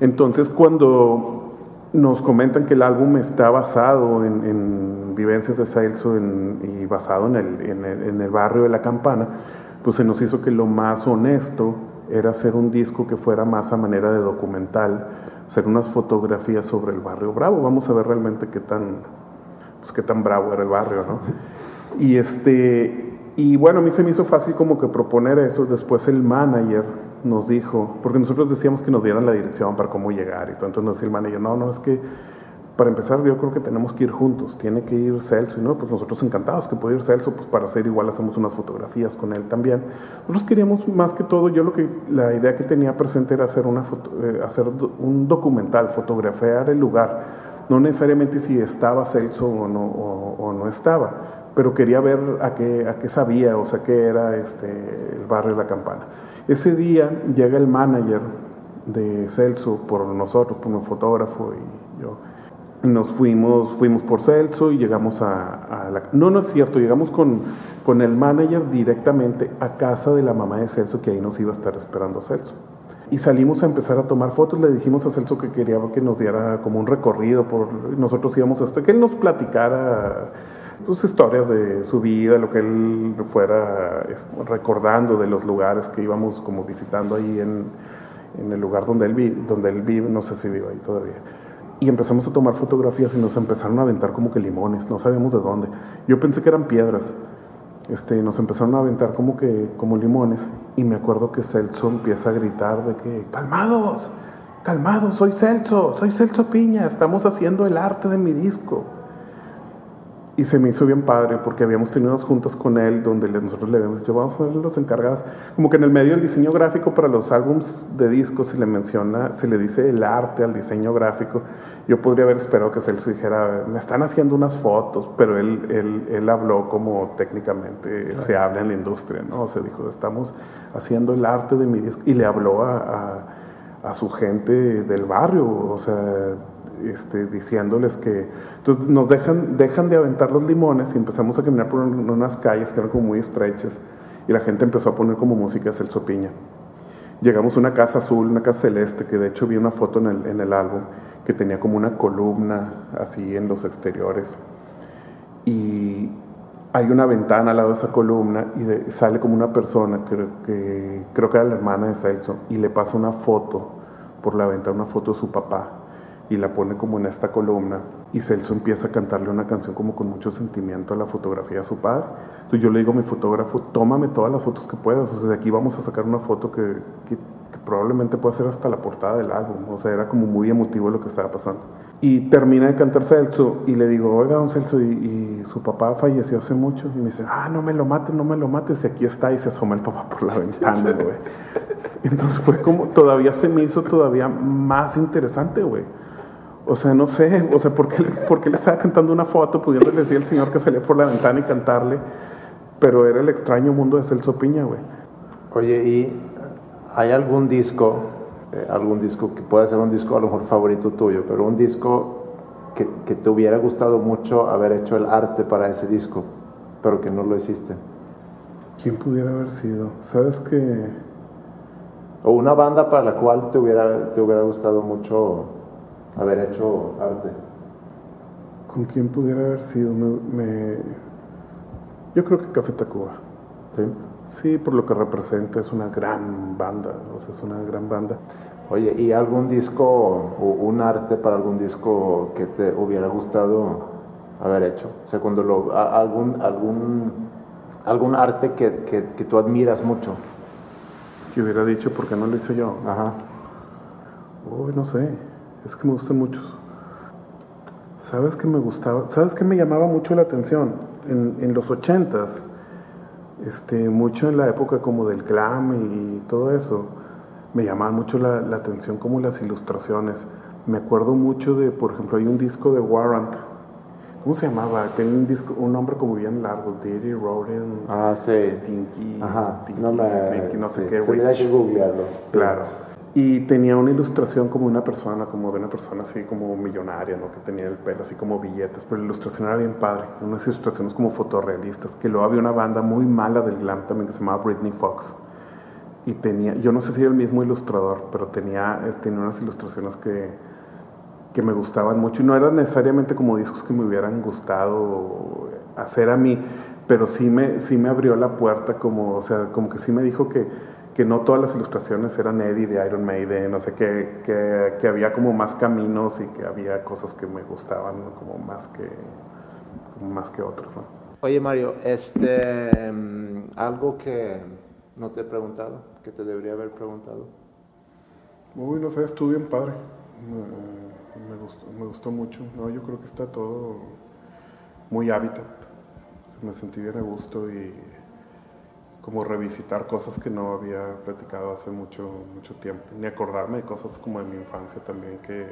Entonces, cuando nos comentan que el álbum está basado en, vivencias de Celso y basado en el, barrio de La Campana, pues se nos hizo que lo más honesto era hacer un disco que fuera más a manera de documental, hacer unas fotografías sobre el barrio Bravo. Vamos a ver realmente qué tan, pues qué tan bravo era el barrio, ¿no? Y este, y bueno, a mí se me hizo fácil como que proponer eso. Después el manager nos dijo, porque nosotros decíamos que nos dieran la dirección para cómo llegar y todo, entonces nos decía el manager, no, no, es que para empezar yo creo que tenemos que ir juntos, tiene que ir Celso, y no, pues nosotros encantados que puede ir Celso, pues para hacer igual hacemos unas fotografías con él también. Nosotros queríamos más que todo, yo lo que, la idea que tenía presente era hacer, una eh, hacer un documental, fotografiar el lugar, no necesariamente si estaba Celso o no, o, no estaba, pero quería ver a qué, a qué sabía, o sea, qué era este, el barrio de la campana. Ese día llega el manager de Celso por nosotros, por un fotógrafo y yo. Nos fuimos, fuimos por Celso y llegamos a, la... No, no es cierto, llegamos con, con el manager directamente a casa de la mamá de Celso, que ahí nos iba a estar esperando Celso. Y salimos a empezar a tomar fotos, le dijimos a Celso que quería que nos diera como un recorrido, por, nosotros íbamos hasta que él nos platicara sus historias de su vida, lo que él fuera recordando de los lugares que íbamos como visitando ahí en, en el lugar donde él, vive, donde él vive, no sé si vive ahí todavía. Y empezamos a tomar fotografías y nos empezaron a aventar como que limones, no sabíamos de dónde. Yo pensé que eran piedras. Este, nos empezaron a aventar como que como limones y me acuerdo que Celso empieza a gritar de que calmados, calmados, soy Celso, soy Celso Piña, estamos haciendo el arte de mi disco. Y se me hizo bien padre porque habíamos tenido unas juntas con él donde nosotros le habíamos dicho, vamos a ser los encargados. Como que en el medio del diseño gráfico para los álbums de discos se le menciona, se le dice el arte al diseño gráfico. Yo podría haber esperado que Celso dijera, me están haciendo unas fotos, pero él, él, él habló como técnicamente se habla en la industria, ¿no? O sea, dijo, estamos haciendo el arte de mi disco. Y le habló a, a, a su gente del barrio, o sea este, diciéndoles que entonces nos dejan, de aventar los limones y empezamos a caminar por unas calles que eran como muy estrechas y la gente empezó a poner como música de Celso Piña. Llegamos a una casa azul, una casa celeste, que de hecho vi una foto en el, álbum que tenía como una columna así en los exteriores. Y hay una ventana al lado de esa columna y sale como una persona que, que, creo que era la hermana de Celso y le pasa una foto por la ventana, una foto de su papá y la pone como en esta columna y Celso empieza a cantarle una canción como con mucho sentimiento a la fotografía de su padre. Entonces yo le digo a mi fotógrafo, tómame todas las fotos que puedas, o sea, de aquí vamos a sacar una foto que, que, probablemente pueda ser hasta la portada del álbum, o sea, era como muy emotivo lo que estaba pasando. Y termina de cantar Celso y le digo, oiga, don Celso, y, su papá falleció hace mucho. Y me dice, ah, no me lo mates, no me lo mates. Y aquí está y se asoma el papá por la ventana, güey. Entonces fue como, todavía se me hizo todavía más interesante, güey. O sea, no sé, o sea, ¿por qué, por qué le estaba cantando una foto pudiéndole decir al señor que salía por la ventana y cantarle? Pero era el extraño mundo de Celso Piña, güey. Oye, ¿y hay algún disco, eh, algún disco que pueda ser un disco a lo mejor favorito tuyo, pero un disco que, que te hubiera gustado mucho haber hecho el arte para ese disco, pero que no lo hiciste? ¿Quién pudiera haber sido? ¿Sabes que O una banda para la cual te hubiera, te hubiera gustado mucho haber hecho arte. ¿Con quién pudiera haber sido? Me, me- Yo creo que Café Tacuba. ¿Sí? Sí, por lo que representa, es una gran banda, o sea, es una gran banda. Oye, ¿y algún disco o un arte para algún disco que te hubiera gustado haber hecho? O sea, cuando lo, algún, algún, algún arte que, que, que tú admiras mucho. Que hubiera dicho, ¿por qué no lo hice yo? Ajá. Uy, no sé, es que me gustan muchos. ¿Sabes qué me gustaba? ¿Sabes qué me llamaba mucho la atención? En, en los ochentas, este, mucho en la época como del glam y, todo eso, me llamaba mucho la, la atención como las ilustraciones. Me acuerdo mucho de, por ejemplo, hay un disco de Warrant. ¿Cómo se llamaba? Tenía un disco, un nombre como bien largo, Dirty Rodent, Ah, sí. Stinky, Ajá. Stinky, No me... Stinky, no sé sí, qué, Tendría que googlearlo. Sí. Y tenía una ilustración como una persona, como de una persona así como millonaria, ¿no? Que tenía el pelo así como billetes, pero la ilustración era bien padre. Unas ilustraciones como fotorrealistas, que luego había una banda muy mala del glam también que se llamaba Britney Fox. Y tenía, yo no sé si era el mismo ilustrador, pero tenía, eh, tenía unas ilustraciones que, que me gustaban mucho. Y no eran necesariamente como discos que me hubieran gustado hacer a mí, pero sí me, sí me abrió la puerta, como, o sea, como que sí me dijo que, que no todas las ilustraciones eran Eddie de Iron Maiden, no sé, que, que, que había como más caminos y que había cosas que me gustaban ¿no? como más que, como más que otros. ¿no? Oye, Mario, este, mm, algo que no te he preguntado, que te debería haber preguntado. Uy, no sé, estuvo bien padre. Me, me gustó, me gustó mucho. No, yo creo que está todo muy hábitat. Se me sentí bien a gusto y como revisitar cosas que no había platicado hace mucho, mucho tiempo. Ni acordarme de cosas como de mi infancia también que,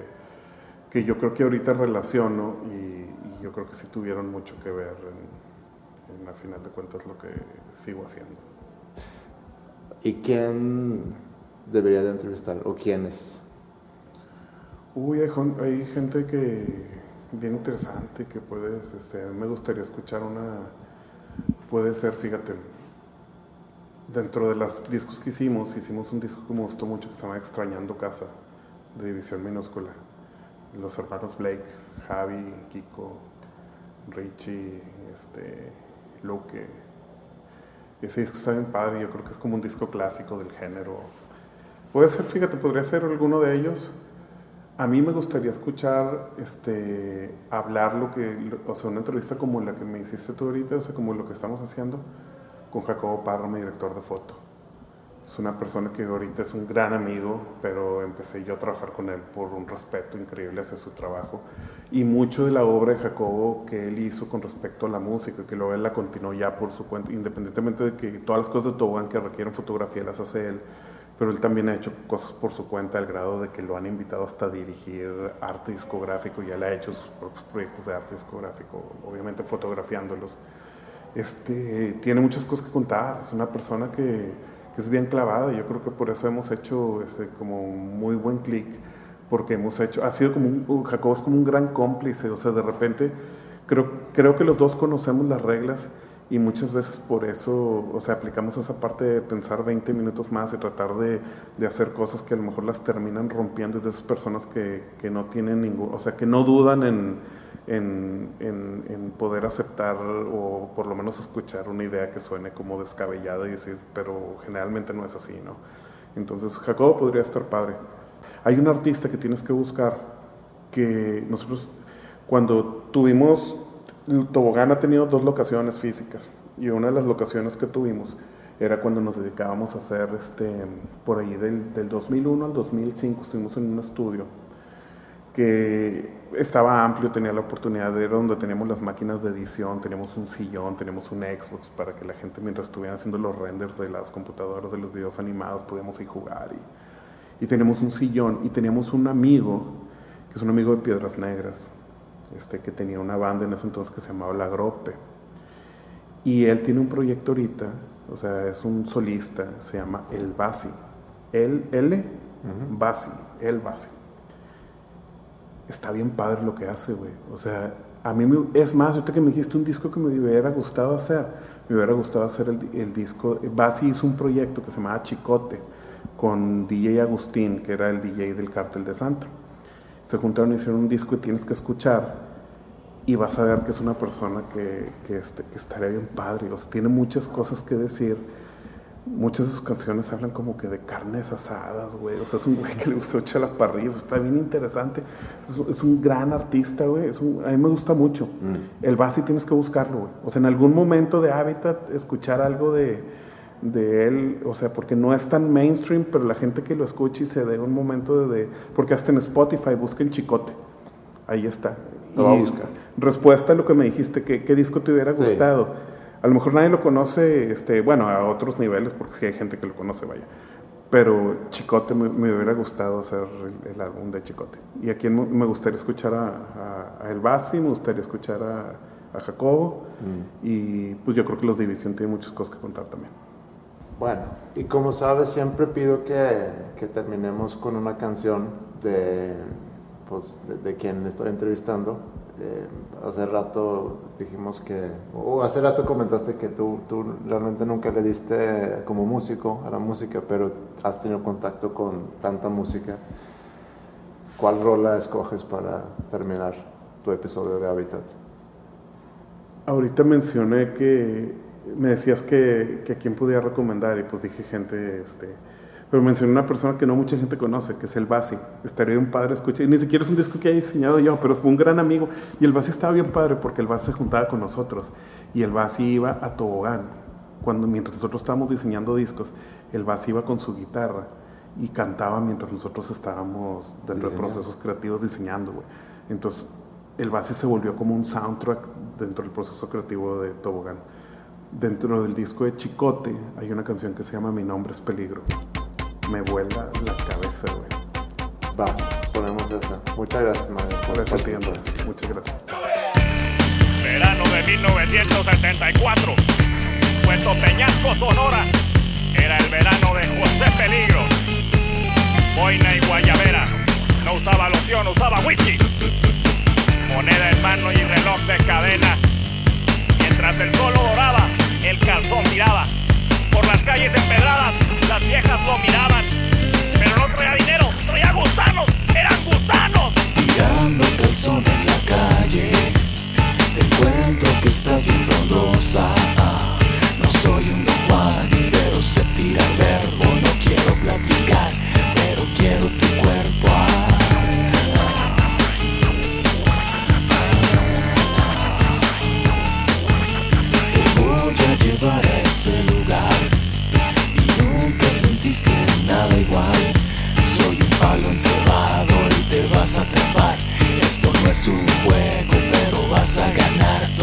que yo creo que ahorita relaciono y, y yo creo que sí tuvieron mucho que ver en, en, a final de cuentas, lo que sigo haciendo. ¿Y quién debería de entrevistar o quiénes? Uy, hay, hay gente que bien interesante que puedes, este, me gustaría escuchar una, puede ser, fíjate, dentro de los discos que hicimos, hicimos un disco que me gustó mucho que se llama Extrañando Casa, de División Minúscula. Los hermanos Blake, Javi, Kiko, Richie, este, Luque. Ese disco está bien padre, yo creo que es como un disco clásico del género. Puede ser, fíjate, podría ser alguno de ellos. A mí me gustaría escuchar, este, hablar lo que, o sea, una entrevista como la que me hiciste tú ahorita, o sea, como lo que estamos haciendo con Jacobo Parra, mi director de foto. Es una persona que ahorita es un gran amigo, pero empecé yo a trabajar con él por un respeto increíble hacia su trabajo. Y mucho de la obra de Jacobo que él hizo con respecto a la música, que luego él la continuó ya por su cuenta, independientemente de que todas las cosas de Tobogán que requieren fotografía las hace él, pero él también ha hecho cosas por su cuenta al grado de que lo han invitado hasta a dirigir arte discográfico, ya le ha hecho sus propios proyectos de arte discográfico, obviamente fotografiándolos. Este, tiene muchas cosas que contar, es una persona que, que es bien clavada y yo creo que por eso hemos hecho este, como muy buen clic, porque hemos hecho, ha sido como un, Jacobo es como un gran cómplice, o sea, de repente creo, creo que los dos conocemos las reglas y muchas veces por eso, o sea, aplicamos esa parte de pensar 20 minutos más y tratar de, de hacer cosas que a lo mejor las terminan rompiendo de esas personas que, que no tienen ningún, o sea, que no dudan en, en, en, en, poder aceptar o por lo menos escuchar una idea que suene como descabellada y decir, pero generalmente no es así, ¿no? Entonces, Jacobo podría estar padre. Hay un artista que tienes que buscar que nosotros, cuando tuvimos Tobogán ha tenido dos locaciones físicas y una de las locaciones que tuvimos era cuando nos dedicábamos a hacer, este, por ahí del, del 2001 al 2005 estuvimos en un estudio que estaba amplio, tenía la oportunidad de ir donde teníamos las máquinas de edición, teníamos un sillón, teníamos un Xbox para que la gente mientras estuviera haciendo los renders de las computadoras de los videos animados podíamos ir jugar y, y teníamos un sillón y teníamos un amigo que es un amigo de Piedras Negras este, que tenía una banda en ese entonces que se llamaba La Grope. Y él tiene un proyecto ahorita, o sea, es un solista, se llama El Basi. El L. Basi, El Basi. Está bien padre lo que hace, güey. O sea, a mí me, es más, ahorita que me dijiste un disco que me hubiera gustado hacer, me hubiera gustado hacer el, el disco. Basi hizo un proyecto que se llamaba Chicote con DJ Agustín, que era el DJ del Cártel de Santa. Se juntaron y hicieron un disco y tienes que escuchar y vas a ver que es una persona que, que, este, que estaría bien padre. O sea, tiene muchas cosas que decir muchas de sus canciones hablan como que de carnes asadas, güey. O sea, es un güey que le gusta mucho la parrilla, está bien interesante. Es, un gran artista, güey. a mí me gusta mucho. Mm. El base tienes que buscarlo, güey. O sea, en algún momento de Habitat, escuchar algo de, de él, o sea, porque no es tan mainstream, pero la gente que lo escucha y se dé un momento de, porque hasta en Spotify busquen Chicote. Ahí está. Lo va a buscar. Respuesta a lo que me dijiste, ¿qué, qué disco te hubiera gustado? A lo mejor nadie lo conoce, este, bueno, a otros niveles, porque sí hay gente que lo conoce, vaya. Pero Chicote me, hubiera gustado hacer el, álbum de Chicote. Y aquí me gustaría escuchar a, a, El Basi, me gustaría escuchar a, a Jacobo. Mm. Y pues yo creo que los División tienen muchas cosas que contar también. Bueno, y como sabes, siempre pido que, que terminemos con una canción de, pues, de, de quien estoy entrevistando. Eh, hace rato dijimos que, o hace rato comentaste que tú, tú realmente nunca le diste como músico a la música, pero has tenido contacto con tanta música. ¿Cuál rola escoges para terminar tu episodio de Habitat? Ahorita mencioné que me decías que, que quién podía recomendar y pues dije gente, este, pero mencioné una persona que no mucha gente conoce, que es el Basi. Estaría un padre escuchar, ni siquiera es un disco que haya diseñado yo, pero fue un gran amigo. Y el Basi estaba bien padre porque el Basi se juntaba con nosotros. Y el Basi iba a tobogán. Cuando, mientras nosotros estábamos diseñando discos, el Basi iba con su guitarra y cantaba mientras nosotros estábamos dentro de procesos creativos diseñando, Entonces, el Basi se volvió como un soundtrack dentro del proceso creativo de Tobogán. Dentro del disco de Chicote hay una canción que se llama Mi nombre es peligro me vuela la cabeza, güey. Va, ponemos esa. Muchas gracias, Mario. Por eso tiempo. Muchas gracias. Verano de 1974. Puerto Peñasco, Sonora. Era el verano de José Peligro. Boina y Guayabera. No usaba loción, usaba whisky. Moneda en mano y reloj de cadena. Mientras el sol doraba, el calzón miraba por las calles empedradas, las viejas lo miraban. Pero no traía dinero, traía gusanos, eran gusanos. Tirando calzón en la calle, te cuento que estás bien frondosa. No soy un don Juan, pero se tira verbo. No quiero platicar, pero quiero tu cuerpo. Vas a atrapar. Esto no es un juego, pero vas a ganar